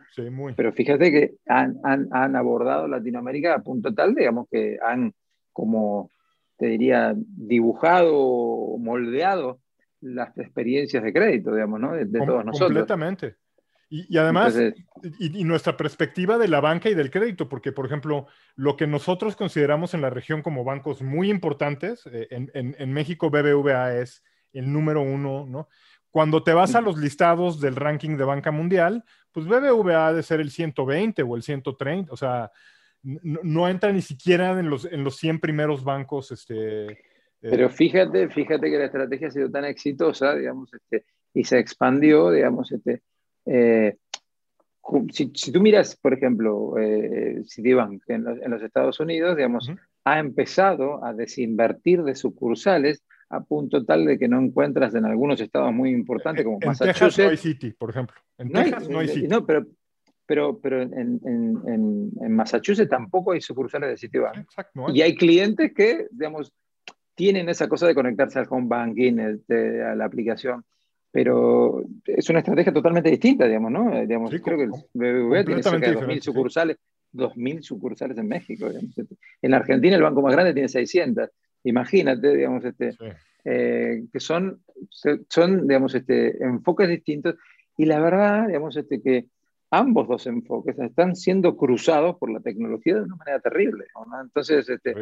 Pero fíjate que han, han, han, abordado Latinoamérica a punto tal, digamos, que han, como te diría, dibujado, moldeado las experiencias de crédito, digamos, ¿no? De, todos nosotros. Completamente. Y, además, y, nuestra perspectiva de la banca y del crédito, porque, por ejemplo, lo que nosotros consideramos en la región como bancos muy importantes, eh, en, en, en México BBVA es el número uno, ¿no? Cuando te vas a los listados del ranking de banca mundial, pues BBVA ha de ser el 120 o el 130, o sea, no, entra ni siquiera en los, en los 100 primeros bancos. Este, eh. Pero fíjate, fíjate que la estrategia ha sido tan exitosa, digamos, este, y se expandió, digamos, este, eh, si, tú miras, por ejemplo, eh, Citibank en los, en los, Estados Unidos, digamos, ha empezado a desinvertir de sucursales a punto tal de que no encuentras en algunos estados muy importantes como en Massachusetts. Texas no hay City, por ejemplo. En no Texas hay, no hay City. No, pero, pero, pero en, en, en, Massachusetts tampoco hay sucursales de Citibank. Exacto, y hay clientes que, digamos, tienen esa cosa de conectarse al home banking, este, a la aplicación. Pero es una estrategia totalmente distinta, digamos, ¿no? Digamos, creo que el BBVA tiene cerca de 2.000 sucursales, 2.000 sucursales en México. En Argentina el banco más grande tiene 600 imagínate, digamos, este, eh, que son, son, digamos, este, enfoques distintos. Y la verdad, digamos, este, que ambos dos enfoques están siendo cruzados por la tecnología de una manera terrible. Entonces, este,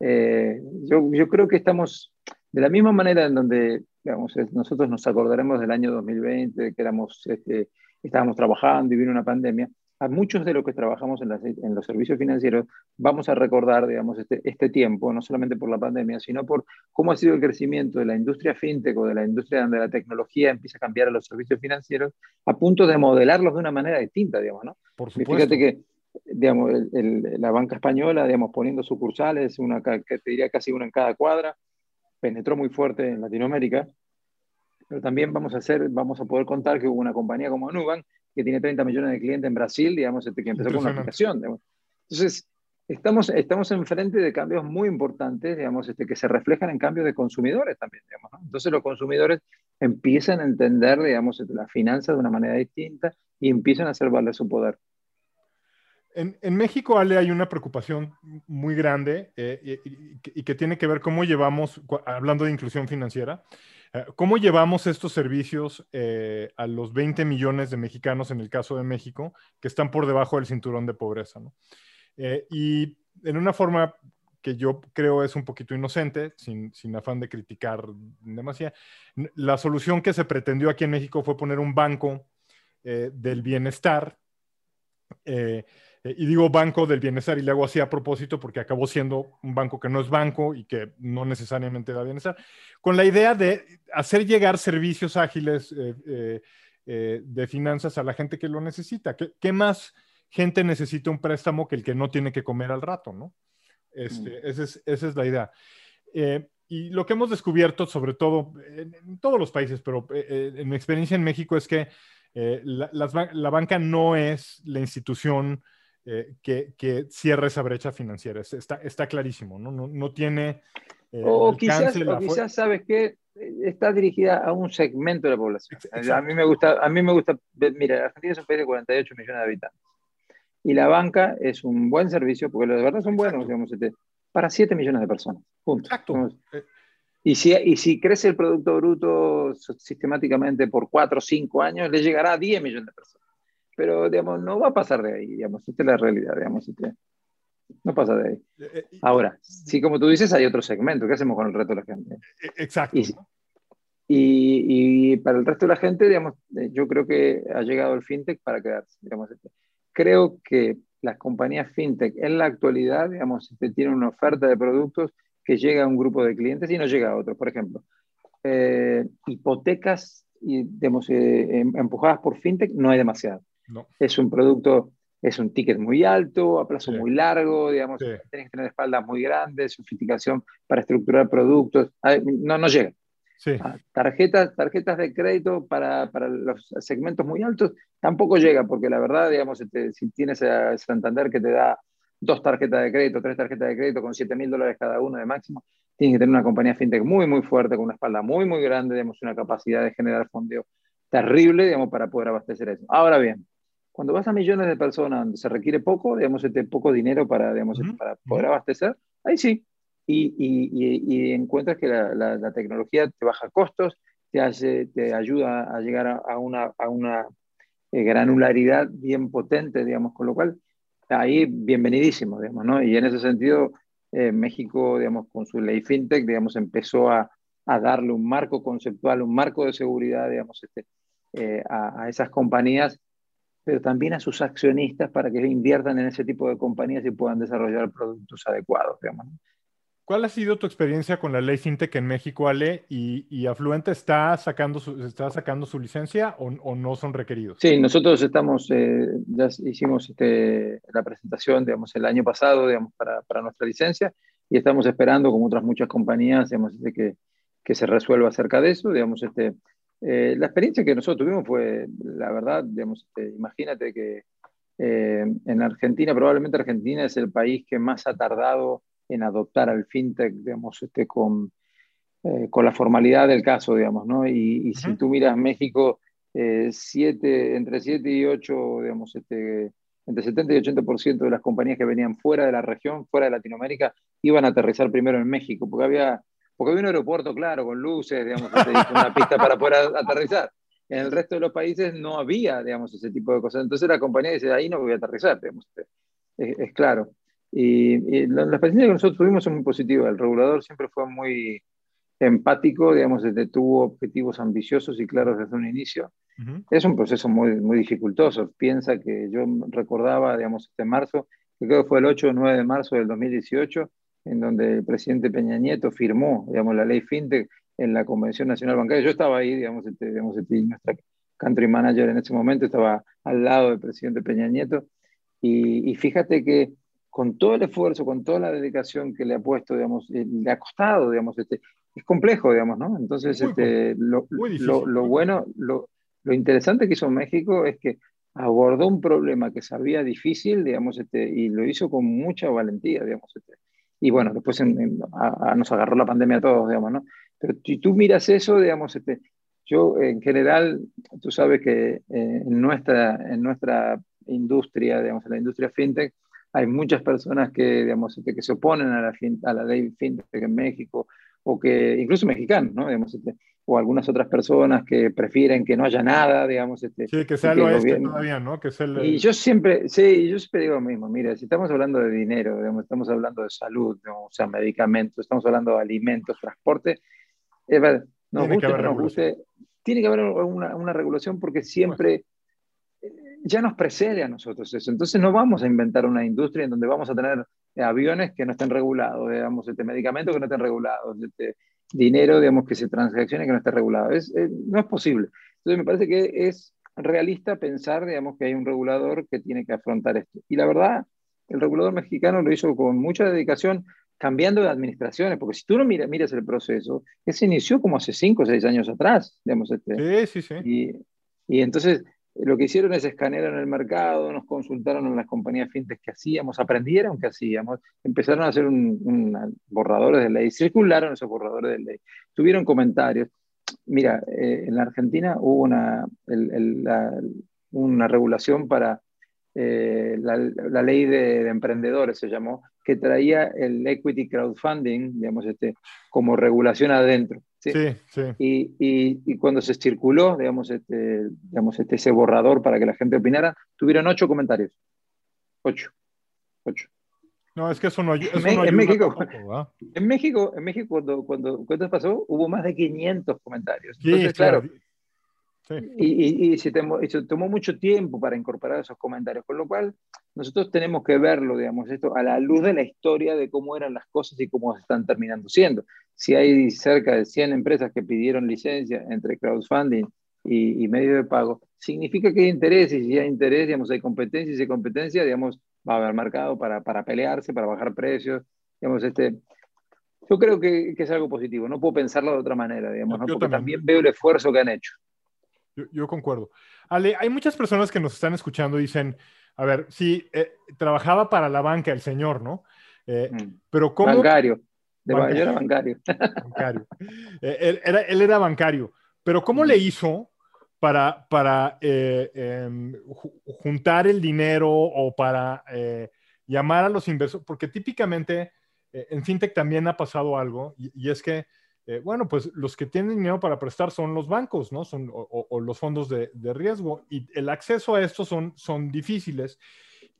eh, yo, yo, creo que estamos de la misma manera en donde, digamos, nosotros nos acordaremos del año 2020, que éramos, este, estábamos trabajando y vino una pandemia a muchos de los que trabajamos en, en, los servicios financieros vamos a recordar, digamos, este, este, tiempo, no solamente por la pandemia, sino por cómo ha sido el crecimiento de la industria fintech o de la industria donde la tecnología empieza a cambiar a los servicios financieros a punto de modelarlos de una manera distinta, digamos, ¿no? Por supuesto. Fíjate que, digamos, la banca española, digamos, poniendo sucursales, una, que te diría casi una en cada cuadra, penetró muy fuerte en Latinoamérica, pero también vamos a hacer, vamos a poder contar que hubo una compañía como Nubank que tiene 30 millones de clientes en Brasil, digamos, este, que empezó con una aplicación. Entonces, estamos, estamos enfrente de cambios muy importantes, digamos, este, que se reflejan en cambios de consumidores también, digamos, Entonces los consumidores empiezan a entender, digamos, este, la finanza de una manera distinta y empiezan a hacer valer su poder. En, en, México, Ale, hay una preocupación muy grande eh, y, que tiene que ver cómo llevamos, hablando de inclusión financiera, cómo llevamos estos servicios eh, a los 20 millones de mexicanos, en el caso de México, que están por debajo del cinturón de pobreza. ¿no? y en una forma que yo creo es un poquito inocente, sin, sin afán de criticar demasiado, la solución que se pretendió aquí en México fue poner un banco del bienestar. Eh, eh, y digo banco del bienestar y le hago así a propósito porque acabó siendo un banco que no es banco y que no necesariamente da bienestar, con la idea de hacer llegar servicios ágiles eh, eh, de finanzas a la gente que lo necesita. ¿Qué, más gente necesita un préstamo que el que no tiene que comer al rato? ¿no? Este, mm. esa, es, la idea. y lo que hemos descubierto, sobre todo en, todos los países, pero en mi experiencia en México, es que la, la banca no es la institución eh, que, que, cierre esa brecha financiera. Está, está clarísimo, ¿no? No, no tiene... Eh, o, quizás, o quizás, ¿sabes que Está dirigida a un segmento de la población. A mí me gusta, a mí me gusta, mira, Argentina es un país de 48 millones de habitantes. Y la banca es un buen servicio, porque los de verdad son buenos, digamos, este, para 7 millones de personas. Punto. Exacto. Eh, y si, y si crece el Producto Bruto sistemáticamente por 4 o 5 años, le llegará a 10 millones de personas pero digamos, no va a pasar de ahí, digamos, esta es la realidad, digamos, este, no pasa de ahí. Eh, eh, Ahora, sí, como tú dices, hay otro segmento, ¿qué hacemos con el resto de la gente? Eh, exacto. Y, y, para el resto de la gente, digamos, yo creo que ha llegado el fintech para quedarse, digamos, este. creo que las compañías fintech en la actualidad, digamos, este, tienen una oferta de productos que llega a un grupo de clientes y no llega a otros. Por ejemplo, hipotecas y, digamos, em, empujadas por fintech no hay demasiado. Es un producto, es un ticket muy alto, a plazo muy largo, digamos, tienes que tener espaldas muy grandes, sofisticación para estructurar productos. No, no llega. Ah, tarjetas, tarjetas de crédito para, para, los segmentos muy altos tampoco llega, porque la verdad, digamos, este, si tienes a Santander que te da dos tarjetas de crédito, tres tarjetas de crédito con 7 mil dólares cada uno de máximo, tienes que tener una compañía fintech muy, muy fuerte, con una espalda muy, muy grande, digamos, una capacidad de generar fondeo terrible, digamos, para poder abastecer eso. Ahora bien, cuando vas a millones de personas donde se requiere poco, digamos, este, poco dinero para, digamos, este, para poder abastecer, ahí sí. Y, y, y, encuentras que la, la, tecnología te baja costos, te, hace, te ayuda a llegar a, una, a una eh, granularidad bien potente, digamos, con lo cual ahí bienvenidísimo, digamos, ¿no? Y en ese sentido, eh, México, digamos, con su ley fintech, digamos, empezó a, a, darle un marco conceptual, un marco de seguridad, digamos, este, eh, a, a, esas compañías pero también a sus accionistas para que inviertan en ese tipo de compañías y puedan desarrollar productos adecuados. Digamos. ¿Cuál ha sido tu experiencia con la ley FinTech en México, Ale? ¿Y, y Afluente está sacando su, está sacando su licencia o, o no son requeridos? Sí, nosotros estamos, eh, ya hicimos este, la presentación, digamos, el año pasado, digamos, para, para, nuestra licencia y estamos esperando, como otras muchas compañías, digamos, este, que, que se resuelva acerca de eso, digamos, este, eh, la experiencia que nosotros tuvimos fue, la verdad, digamos, este, imagínate que eh, en Argentina, probablemente Argentina es el país que más ha tardado en adoptar al fintech, digamos, este, con, eh, con la formalidad del caso, digamos, ¿no? Y, si tú miras México, siete, entre 7 y 8, digamos, este, entre 70 y 80% de las compañías que venían fuera de la región, fuera de Latinoamérica, iban a aterrizar primero en México, porque había porque había un aeropuerto, claro, con luces, digamos, una pista para poder aterrizar. En el resto de los países no había, digamos, ese tipo de cosas. Entonces la compañía dice, ahí no voy a aterrizar, digamos, es, es claro. Y, la, experiencia que nosotros tuvimos es muy positiva. El regulador siempre fue muy empático, digamos, desde tuvo objetivos ambiciosos y claros desde un inicio. Es un proceso muy, muy dificultoso. Piensa que yo recordaba, digamos, este marzo, que creo que fue el 8 o 9 de marzo del 2018, en donde el presidente Peña Nieto firmó, digamos, la ley FinTech en la Convención Nacional Bancaria. Yo estaba ahí, digamos, este, digamos este, nuestra country manager en ese momento estaba al lado del presidente Peña Nieto. Y, fíjate que con todo el esfuerzo, con toda la dedicación que le ha puesto, digamos, eh, le ha costado, digamos, este, es complejo, digamos, ¿no? Entonces, este, lo, lo, bueno, lo, lo, interesante que hizo México es que abordó un problema que sabía difícil, digamos, este, y lo hizo con mucha valentía, digamos. Este. Y bueno, después nos agarró la pandemia a todos, digamos, ¿no? Pero si tú miras eso, digamos, este, yo en general, tú sabes que eh, en, nuestra, en nuestra industria, digamos, en la industria fintech, hay muchas personas que, digamos, este, que se oponen a la, a la ley fintech en México, o que, incluso mexicanos, ¿no? Digamos, este, o algunas otras personas que prefieren que no haya nada, digamos. Este, sí, que sea lo oeste todavía, ¿no? Que el... Y yo siempre, sí, yo siempre digo lo mismo, mira, si estamos hablando de dinero, digamos, estamos hablando de salud, o sea, medicamentos, estamos hablando de alimentos, transporte, es verdad, nos guste, que nos guste, tiene que haber una, una regulación porque siempre ya nos precede a nosotros eso. Entonces no vamos a inventar una industria en donde vamos a tener aviones que no estén regulados, digamos, este, medicamentos que no estén regulados, este, dinero, digamos, que se transaccione que no esté regulado. Es, no es posible. Entonces me parece que es realista pensar, digamos, que hay un regulador que tiene que afrontar esto. Y la verdad, el regulador mexicano lo hizo con mucha dedicación, cambiando de administraciones, porque si tú no miras, miras el proceso, ese inició como hace cinco o seis años atrás, digamos. Este, sí, sí, sí. Y, y entonces lo que hicieron es escanear en el mercado, nos consultaron en las compañías fintech que hacíamos, aprendieron que hacíamos, empezaron a hacer un, borradores de ley, circularon esos borradores de ley, tuvieron comentarios. Mira, eh, en la Argentina hubo una, una regulación para eh, la, ley de, emprendedores, se llamó, que traía el equity crowdfunding, digamos, este, como regulación adentro. ¿Sí? Sí, Y, y, cuando se circuló, digamos, este, digamos este, ese borrador para que la gente opinara, tuvieron ocho comentarios. Ocho. Ocho. No, es que eso no, eso en, México, en México, en México cuando, cuando, cuando, pasó, hubo más de 500 comentarios. Entonces, claro, y, y, se tomó, se tomó, mucho tiempo para incorporar esos comentarios, con lo cual nosotros tenemos que verlo, digamos, esto a la luz de la historia de cómo eran las cosas y cómo están terminando siendo. Si hay cerca de 100 empresas que pidieron licencia entre crowdfunding y, y medio de pago, significa que hay interés y si hay interés, digamos, hay competencia y si hay competencia, digamos, va a haber mercado para, para pelearse, para bajar precios, digamos, este, yo creo que, que, es algo positivo, no puedo pensarlo de otra manera, digamos, ¿no? porque también veo el esfuerzo que han hecho. Yo, concuerdo. Ale, hay muchas personas que nos están escuchando y dicen, a ver, sí, eh, trabajaba para la banca el señor, ¿no? Eh, mm. Pero ¿cómo? Bancario. De bancario. era bancario. bancario. Eh, él, era, él, era, bancario. Pero ¿cómo le hizo para, para em, juntar el dinero o para llamar a los inversores? Porque típicamente en FinTech también ha pasado algo y es que eh, bueno, pues los que tienen dinero para prestar son los bancos, ¿no? Son, o, los fondos de, riesgo. Y el acceso a estos son, son difíciles.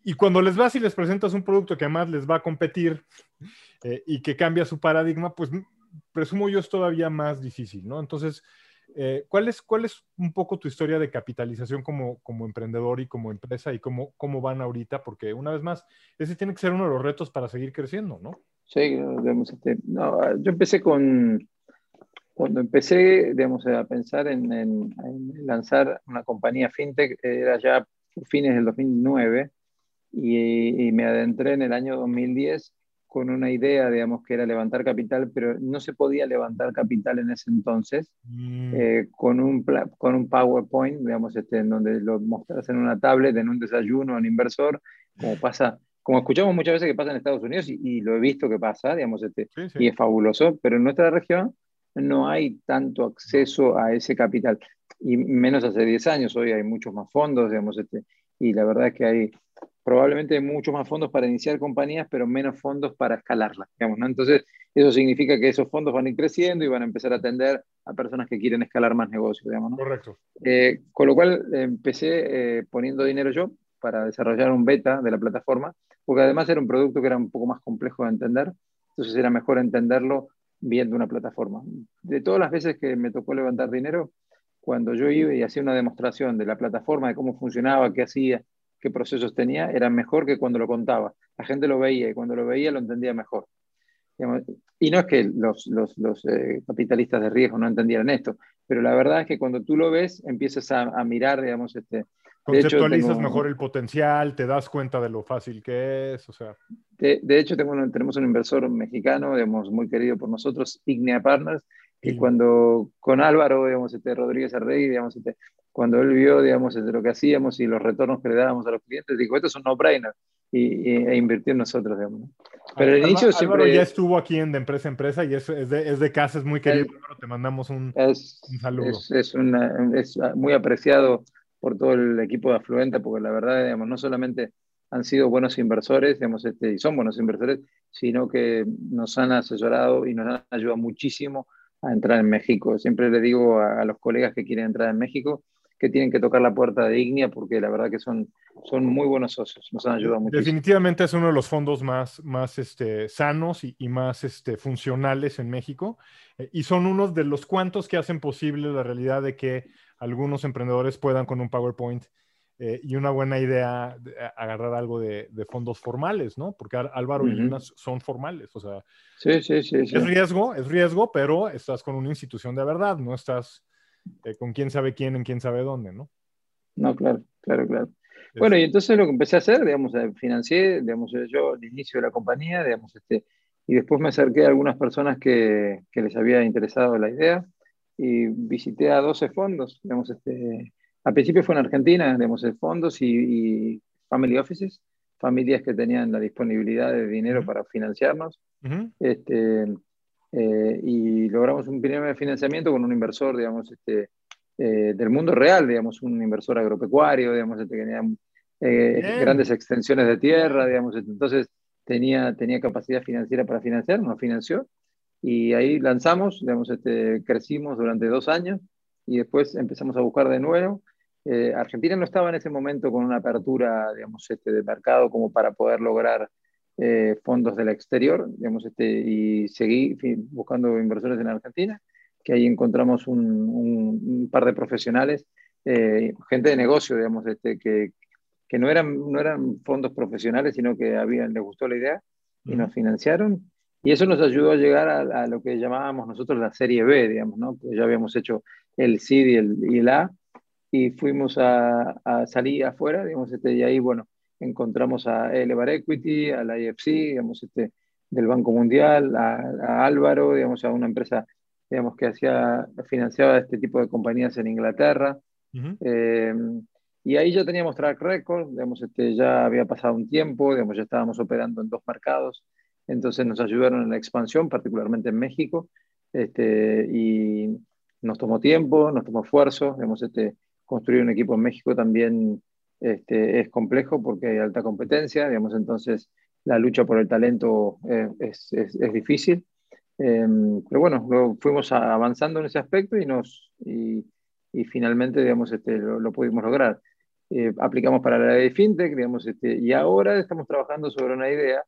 Y cuando les vas y les presentas un producto que además les va a competir eh, y que cambia su paradigma, pues presumo yo es todavía más difícil, ¿no? Entonces, eh, ¿cuál, es, ¿cuál es un poco tu historia de capitalización como, como emprendedor y como empresa y cómo, cómo van ahorita? Porque una vez más, ese tiene que ser uno de los retos para seguir creciendo, ¿no? Sí, este, no, yo empecé con, cuando empecé, digamos, a pensar en, lanzar una compañía fintech, era ya fines del 2009 y, me adentré en el año 2010 con una idea, digamos, que era levantar capital, pero no se podía levantar capital en ese entonces, mm. eh, con, un, con un PowerPoint, digamos, este, en donde lo mostras en una tablet, en un desayuno, en inversor, como pasa, como escuchamos muchas veces que pasa en Estados Unidos, y, lo he visto que pasa, digamos, este, y es fabuloso, pero en nuestra región no hay tanto acceso a ese capital. Y menos hace 10 años, hoy hay muchos más fondos, digamos, este, y la verdad es que hay probablemente muchos más fondos para iniciar compañías, pero menos fondos para escalarlas, digamos, ¿no? Entonces, eso significa que esos fondos van a ir creciendo y van a empezar a atender a personas que quieren escalar más negocios, digamos, ¿no? Correcto. Eh, con lo cual, empecé eh, poniendo dinero yo para desarrollar un beta de la plataforma, porque además era un producto que era un poco más complejo de entender, entonces era mejor entenderlo viendo una plataforma. De todas las veces que me tocó levantar dinero, cuando yo iba y hacía una demostración de la plataforma, de cómo funcionaba, qué hacía, qué procesos tenía, era mejor que cuando lo contaba. La gente lo veía y cuando lo veía lo entendía mejor. Y no es que los, los, los eh, capitalistas de riesgo no entendieran esto, pero la verdad es que cuando tú lo ves, empiezas a, a mirar, digamos, este, Conceptualizas mejor el potencial, te das cuenta de lo fácil que es, o sea. De, hecho, tengo tenemos un inversor mexicano, digamos, muy querido por nosotros, Ignea Partners, y cuando con Álvaro, digamos, este, Rodríguez Arrey, digamos, este, cuando él vio, digamos, este, lo que hacíamos y los retornos que le dábamos a los clientes, dijo, esto es un no-brainer, y, e invirtió en nosotros, digamos. Pero al inicio siempre... Álvaro ya estuvo aquí en De Empresa a Empresa y es, es, de, es de casa, es muy querido, te mandamos un, un saludo. Es, es, es muy apreciado por todo el equipo de Afluenta, porque la verdad, digamos, no solamente han sido buenos inversores, digamos, este, y son buenos inversores, sino que nos han asesorado y nos han ayudado muchísimo a entrar en México. Siempre le digo a, los colegas que quieren entrar en México que tienen que tocar la puerta de Ignia porque la verdad que son, son muy buenos socios, nos han ayudado muchísimo. Definitivamente es uno de los fondos más, más este, sanos y, y más este, funcionales en México eh, y son unos de los cuantos que hacen posible la realidad de que algunos emprendedores puedan con un PowerPoint eh, y una buena idea agarrar algo de, fondos formales, ¿no? Porque Álvaro y Luna son formales, o sea, sí, sí, sí, es riesgo, es riesgo, pero estás con una institución de verdad, no estás eh, con quién sabe quién en quién sabe dónde, ¿no? No, claro, claro, claro. Bueno, y entonces lo que empecé a hacer, digamos, eh, financié, digamos, yo al inicio de la compañía, digamos, este, y después me acerqué a algunas personas que, que les había interesado la idea y visité a 12 fondos, digamos, este, al principio fue en Argentina, digamos, fondos y, family offices, familias que tenían la disponibilidad de dinero para financiarnos, este, eh, y logramos un primer financiamiento con un inversor, digamos, este, eh, del mundo real, digamos, un inversor agropecuario, digamos, este, que tenía eh, grandes extensiones de tierra, digamos, este, entonces tenía, tenía capacidad financiera para financiar, nos financió, y ahí lanzamos, digamos, este, crecimos durante dos años y después empezamos a buscar de nuevo. Eh, Argentina no estaba en ese momento con una apertura, digamos, este, de mercado como para poder lograr eh, fondos del exterior, digamos, este, y seguí buscando inversores en Argentina, que ahí encontramos un, un, par de profesionales, eh, gente de negocio, digamos, este, que, que no, eran, no eran fondos profesionales, sino que habían, les gustó la idea y nos financiaron. Y eso nos ayudó a llegar a, lo que llamábamos nosotros la serie B, digamos, ¿no? Pues ya habíamos hecho el CID y el, y A, y fuimos a, a, salir afuera, digamos, este, y ahí, bueno, encontramos a Elevar Equity, a la IFC, digamos, este, del Banco Mundial, a, Álvaro, digamos, a una empresa, digamos, que hacía, financiaba este tipo de compañías en Inglaterra. Eh, y ahí ya teníamos track record, digamos, este, ya había pasado un tiempo, digamos, ya estábamos operando en dos mercados, entonces nos ayudaron en la expansión, particularmente en México, este, y nos tomó tiempo, nos tomó esfuerzo, hemos este, construir un equipo en México también este, es complejo porque hay alta competencia, digamos, entonces la lucha por el talento eh, es, es, es, difícil. Em, pero bueno, fuimos avanzando en ese aspecto y, nos, y, y finalmente digamos, este, lo, lo pudimos lograr. Eh, aplicamos para la ley de FinTech, digamos, este, y ahora estamos trabajando sobre una idea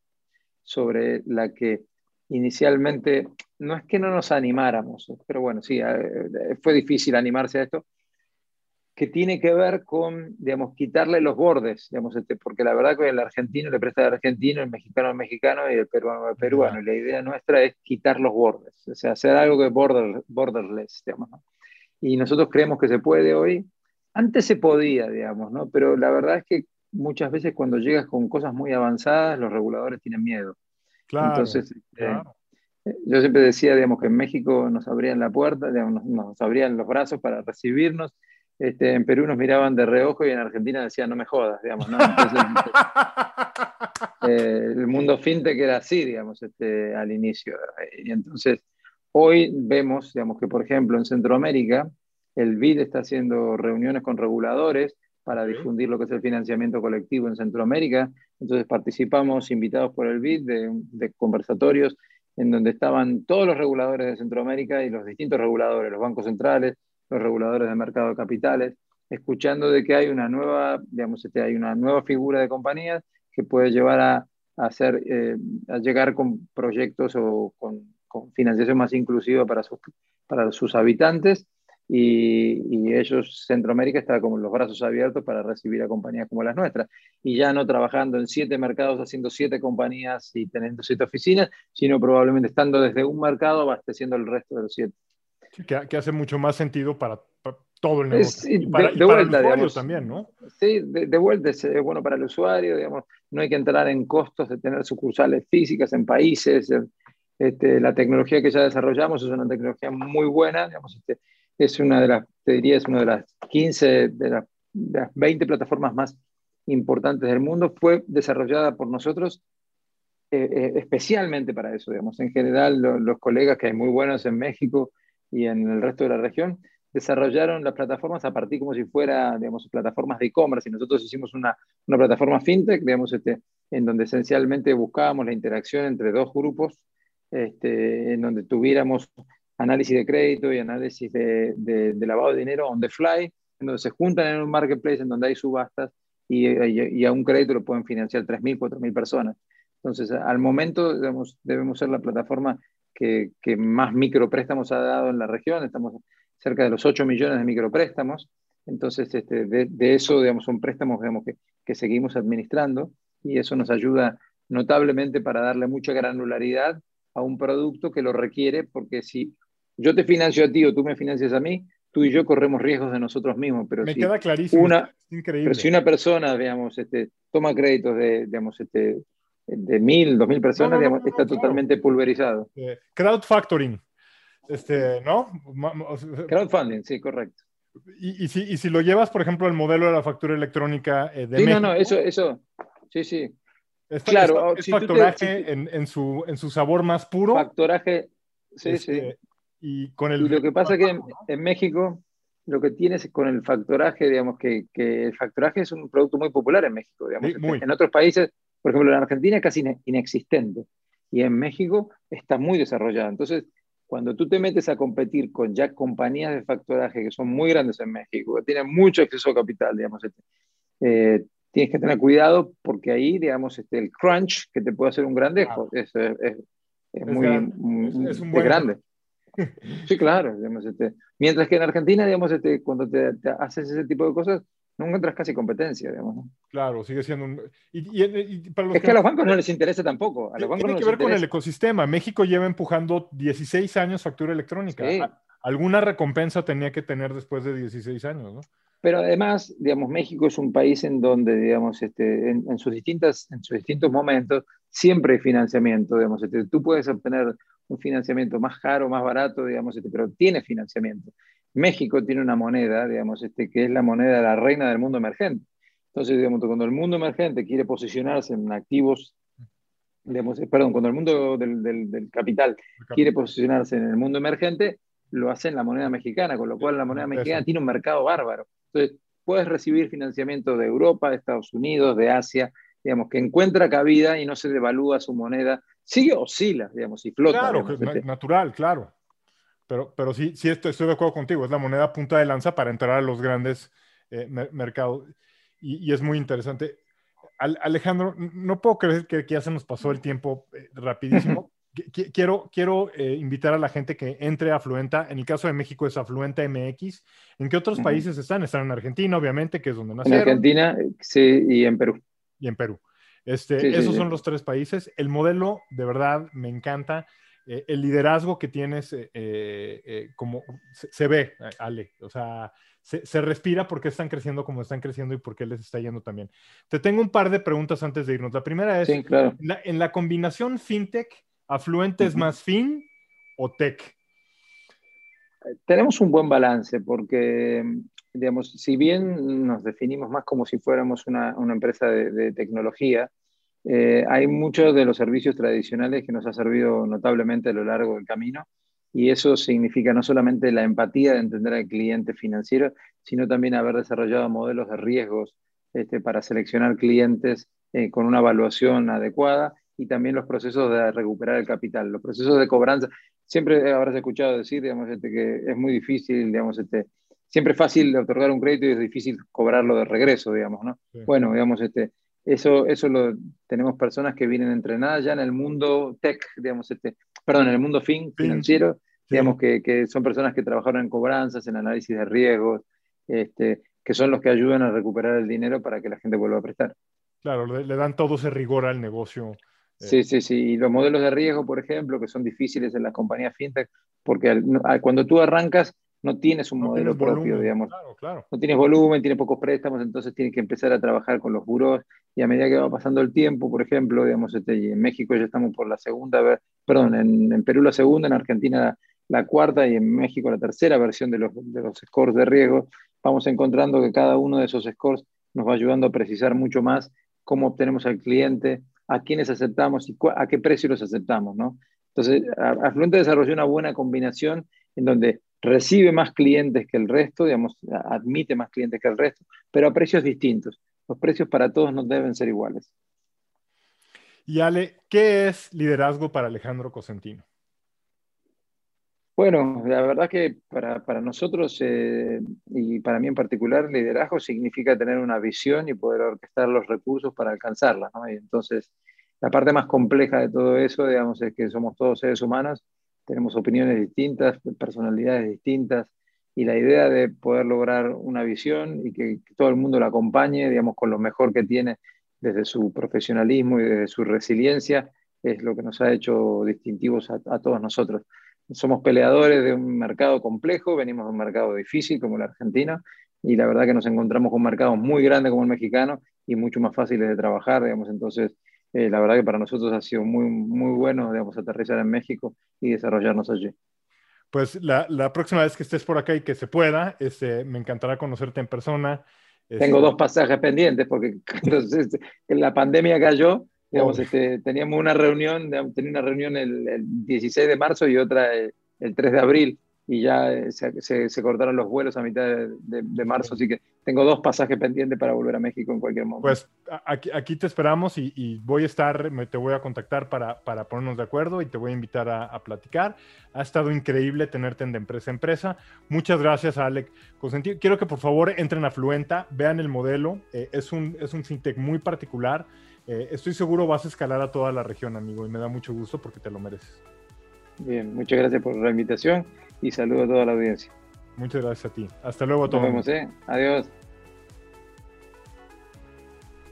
sobre la que inicialmente, no es que no nos animáramos, pero bueno, sí, eh, fue difícil animarse a esto, que tiene que ver con, digamos, quitarle los bordes, digamos, este, porque la verdad que el argentino le presta al argentino, el mexicano al mexicano y el peruano al peruano. Y la idea nuestra es quitar los bordes, o sea, hacer algo que border, borderless, digamos, Y nosotros creemos que se puede hoy. Antes se podía, digamos, ¿no? Pero la verdad es que muchas veces cuando llegas con cosas muy avanzadas, los reguladores tienen miedo. Claro, Entonces, este, yo siempre decía, digamos, que en México nos abrían la puerta, digamos, nos, abrían los brazos para recibirnos. Este, en Perú nos miraban de reojo y en Argentina decían, no me jodas, digamos, ¿no? Eh, el mundo fintech era así, digamos, este, al inicio. Y entonces, hoy vemos, digamos, que por ejemplo en Centroamérica, el BID está haciendo reuniones con reguladores para difundir lo que es el financiamiento colectivo en Centroamérica. Entonces participamos, invitados por el BID, de, conversatorios en donde estaban todos los reguladores de Centroamérica y los distintos reguladores, los bancos centrales, los reguladores de mercado de capitales, escuchando de que hay una nueva, digamos, este, hay una nueva figura de compañías que puede llevar a, eh, llegar con proyectos o con, con, financiación más inclusiva para sus, habitantes y, ellos, Centroamérica, está como los brazos abiertos para recibir a compañías como las nuestras. Y ya no trabajando en siete mercados, haciendo siete compañías y teniendo siete oficinas, sino probablemente estando desde un mercado abasteciendo el resto de los siete. Que, hace mucho más sentido para, todo el negocio. y para, de, vuelta, el usuario también, ¿no? Sí, de, vuelta es, bueno para el usuario, digamos, no hay que entrar en costos de tener sucursales físicas en países. Este, la tecnología que ya desarrollamos es una tecnología muy buena, digamos, este, es una de las, te diría, es una de las 15, de las, 20 plataformas más importantes del mundo, fue desarrollada por nosotros eh, eh, especialmente para eso, digamos. En general, los colegas que hay muy buenos en México y en el resto de la región, desarrollaron las plataformas a partir como si fuera, digamos, plataformas de e-commerce y nosotros hicimos una, una, plataforma fintech, digamos, este, en donde esencialmente buscábamos la interacción entre dos grupos, este, en donde tuviéramos análisis de crédito y análisis de, de, lavado de dinero on the fly, en donde se juntan en un marketplace, en donde hay subastas y, y, a un crédito lo pueden financiar 3.000, 4.000 personas. Entonces, al momento digamos, debemos ser la plataforma que, que más micropréstamos ha dado en la región, estamos cerca de los 8 millones de micropréstamos. Entonces, este, de, eso, digamos, son préstamos digamos, que, que, seguimos administrando y eso nos ayuda notablemente para darle mucha granularidad a un producto que lo requiere, porque si yo te financio a ti o tú me financias a mí, tú y yo corremos riesgos de nosotros mismos. Pero me si queda clarísimo, una, increíble. Pero si una persona, digamos, este, toma créditos de, digamos, este, de mil, dos mil personas, digamos, está totalmente pulverizado. Eh, crowd factoring, este, ¿no? Crowdfunding, sí, correcto. Y, y, si, y, si, lo llevas, por ejemplo, al modelo de la factura electrónica eh, de sí, México, no, no, eso, eso, sí, sí. claro, es, factoraje en, en, su, en su sabor más puro. Factoraje, sí, este, sí. Y, con el, y lo que pasa es que en, en, México lo que tienes con el factoraje, digamos que, que, el factoraje es un producto muy popular en México, digamos. Sí, muy. En otros países, por ejemplo, en Argentina es casi inexistente y en México está muy desarrollado. Entonces, cuando tú te metes a competir con ya compañías de factoraje que son muy grandes en México, que tienen mucho exceso de capital, digamos, este, eh, tienes que tener cuidado porque ahí, digamos, este, el crunch que te puede hacer un grandejo es, es, es, es, muy, muy es, un buen grande. Sí, claro. Digamos, este, mientras que en Argentina, digamos, este, cuando te, te, haces ese tipo de cosas, no encuentras casi competencia, digamos. ¿no? Claro, sigue siendo un... Y, y, y para los es que, a los bancos no les interesa tampoco. A los bancos tiene no que ver interesa. con el ecosistema. México lleva empujando 16 años factura electrónica. Sí. Alguna recompensa tenía que tener después de 16 años, ¿no? Pero además, digamos, México es un país en donde, digamos, este, en, en, sus distintas, en sus distintos momentos siempre hay financiamiento, digamos. Este, tú puedes obtener un financiamiento más caro, más barato, digamos, este, pero tiene financiamiento. México tiene una moneda, digamos, este, que es la moneda de la reina del mundo emergente. Entonces, digamos, cuando el mundo emergente quiere posicionarse en activos, digamos, perdón, cuando el mundo del, del, del capital quiere posicionarse en el mundo emergente, lo hace en la moneda mexicana, con lo cual la moneda mexicana tiene un mercado bárbaro. Entonces, puedes recibir financiamiento de Europa, de Estados Unidos, de Asia, digamos, que encuentra cabida y no se devalúa su moneda. Sigue oscila, digamos, y flota. Claro, digamos, este. natural, claro. Pero, pero sí, sí estoy, estoy, de acuerdo contigo, es la moneda punta de lanza para entrar a los grandes eh, mer mercados. Y, y, es muy interesante. Al, Alejandro, no puedo creer que, que, ya se nos pasó el tiempo eh, rapidísimo. quiero quiero eh, invitar a la gente que entre a Afluenta. En el caso de México es Afluenta MX. ¿En qué otros países están? Están en Argentina, obviamente, que es donde nacieron. En Argentina, sí, y en Perú. Y en Perú. Este, sí, esos sí, son los tres países. El modelo, de verdad, me encanta. Eh, el liderazgo que tienes, eh, eh, como se, se, ve, Ale, o sea, se, se, respira porque están creciendo como están creciendo y porque les está yendo también. Te tengo un par de preguntas antes de irnos. La primera es, sí, claro. la, en la combinación fintech, ¿afluente uh -huh. es más fin o tech? Tenemos un buen balance porque, digamos, si bien nos definimos más como si fuéramos una, una empresa de, de tecnología, eh, hay muchos de los servicios tradicionales que nos ha servido notablemente a lo largo del camino y eso significa no solamente la empatía de entender al cliente financiero, sino también haber desarrollado modelos de riesgos este, para seleccionar clientes eh, con una evaluación adecuada y también los procesos de recuperar el capital, los procesos de cobranza. Siempre habrás escuchado decir, digamos, este, que es muy difícil, digamos, este, siempre es fácil otorgar un crédito y es difícil cobrarlo de regreso, digamos, ¿no? Sí. Bueno, digamos, este, eso, eso lo tenemos personas que vienen entrenadas ya en el mundo tech, digamos, este, perdón, en el mundo fin, financiero, sí. digamos que, que, son personas que trabajaron en cobranzas, en análisis de riesgos, este, que son los que ayudan a recuperar el dinero para que la gente vuelva a prestar. Claro, le, le dan todo ese rigor al negocio. Eh. Sí, sí, sí. Y los modelos de riesgo, por ejemplo, que son difíciles en las compañías fintech, porque al, al, cuando tú arrancas, no tienes un modelo propio, digamos. No tienes volumen, tienes pocos préstamos, entonces tienes que empezar a trabajar con los buros y a medida que va pasando el tiempo, por ejemplo, digamos, este, en México ya estamos por la segunda, perdón, en, Perú la segunda, en Argentina la, cuarta y en México la tercera versión de los, de los scores de riesgo, vamos encontrando que cada uno de esos scores nos va ayudando a precisar mucho más cómo obtenemos al cliente, a quiénes aceptamos y a qué precio los aceptamos, ¿no? Entonces, Afluente desarrolló una buena combinación en donde recibe más clientes que el resto, digamos, admite más clientes que el resto, pero a precios distintos. Los precios para todos no deben ser iguales. Y Ale, ¿qué es liderazgo para Alejandro Cosentino? Bueno, la verdad que para, nosotros eh, y para mí en particular, liderazgo significa tener una visión y poder orquestar los recursos para alcanzarla. ¿no? Y entonces, la parte más compleja de todo eso, digamos, es que somos todos seres humanos, tenemos opiniones distintas, personalidades distintas, y la idea de poder lograr una visión y que, todo el mundo la acompañe, digamos, con lo mejor que tiene desde su profesionalismo y desde su resiliencia, es lo que nos ha hecho distintivos a todos nosotros. Somos peleadores de un mercado complejo, venimos de un mercado difícil como la Argentina, y la verdad que nos encontramos con mercados muy grandes como el mexicano y mucho más fáciles de trabajar, digamos, entonces eh, la verdad que para nosotros ha sido muy, muy bueno, digamos, aterrizar en México y desarrollarnos allí. Pues la, la próxima vez que estés por acá y que se pueda, este, me encantará conocerte en persona. Tengo este dos pasajes pendientes porque entonces, la pandemia cayó Digamos, este, teníamos una reunión, tenía una reunión el, 16 de marzo y otra el, 3 de abril y ya eh, se, se, cortaron los vuelos a mitad de, marzo, así que tengo dos pasajes pendientes para volver a México en cualquier momento. Pues aquí, aquí te esperamos y, voy a estar, me, te voy a contactar para, para, ponernos de acuerdo y te voy a invitar a, platicar. Ha estado increíble tenerte en de empresa a empresa. Muchas gracias, Alec. Quiero que por favor entren a Fluenta, vean el modelo. Eh, es, un, es un fintech muy particular eh, estoy seguro vas a escalar a toda la región, amigo, y me da mucho gusto porque te lo mereces. Bien, muchas gracias por la invitación y saludo a toda la audiencia. Muchas gracias a ti. Hasta luego a todos. Nos vemos, ¿eh? Adiós.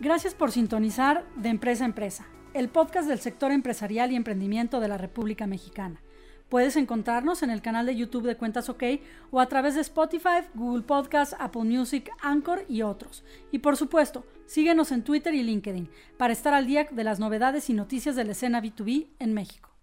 Gracias por sintonizar de Empresa a Empresa, el podcast del sector empresarial y emprendimiento de la República Mexicana. Puedes encontrarnos en el canal de YouTube de Cuentas OK o a través de Spotify, Google Podcasts, Apple Music, Anchor y otros. Y por supuesto, síguenos en Twitter y LinkedIn para estar al día de las novedades y noticias de la escena B2B en México.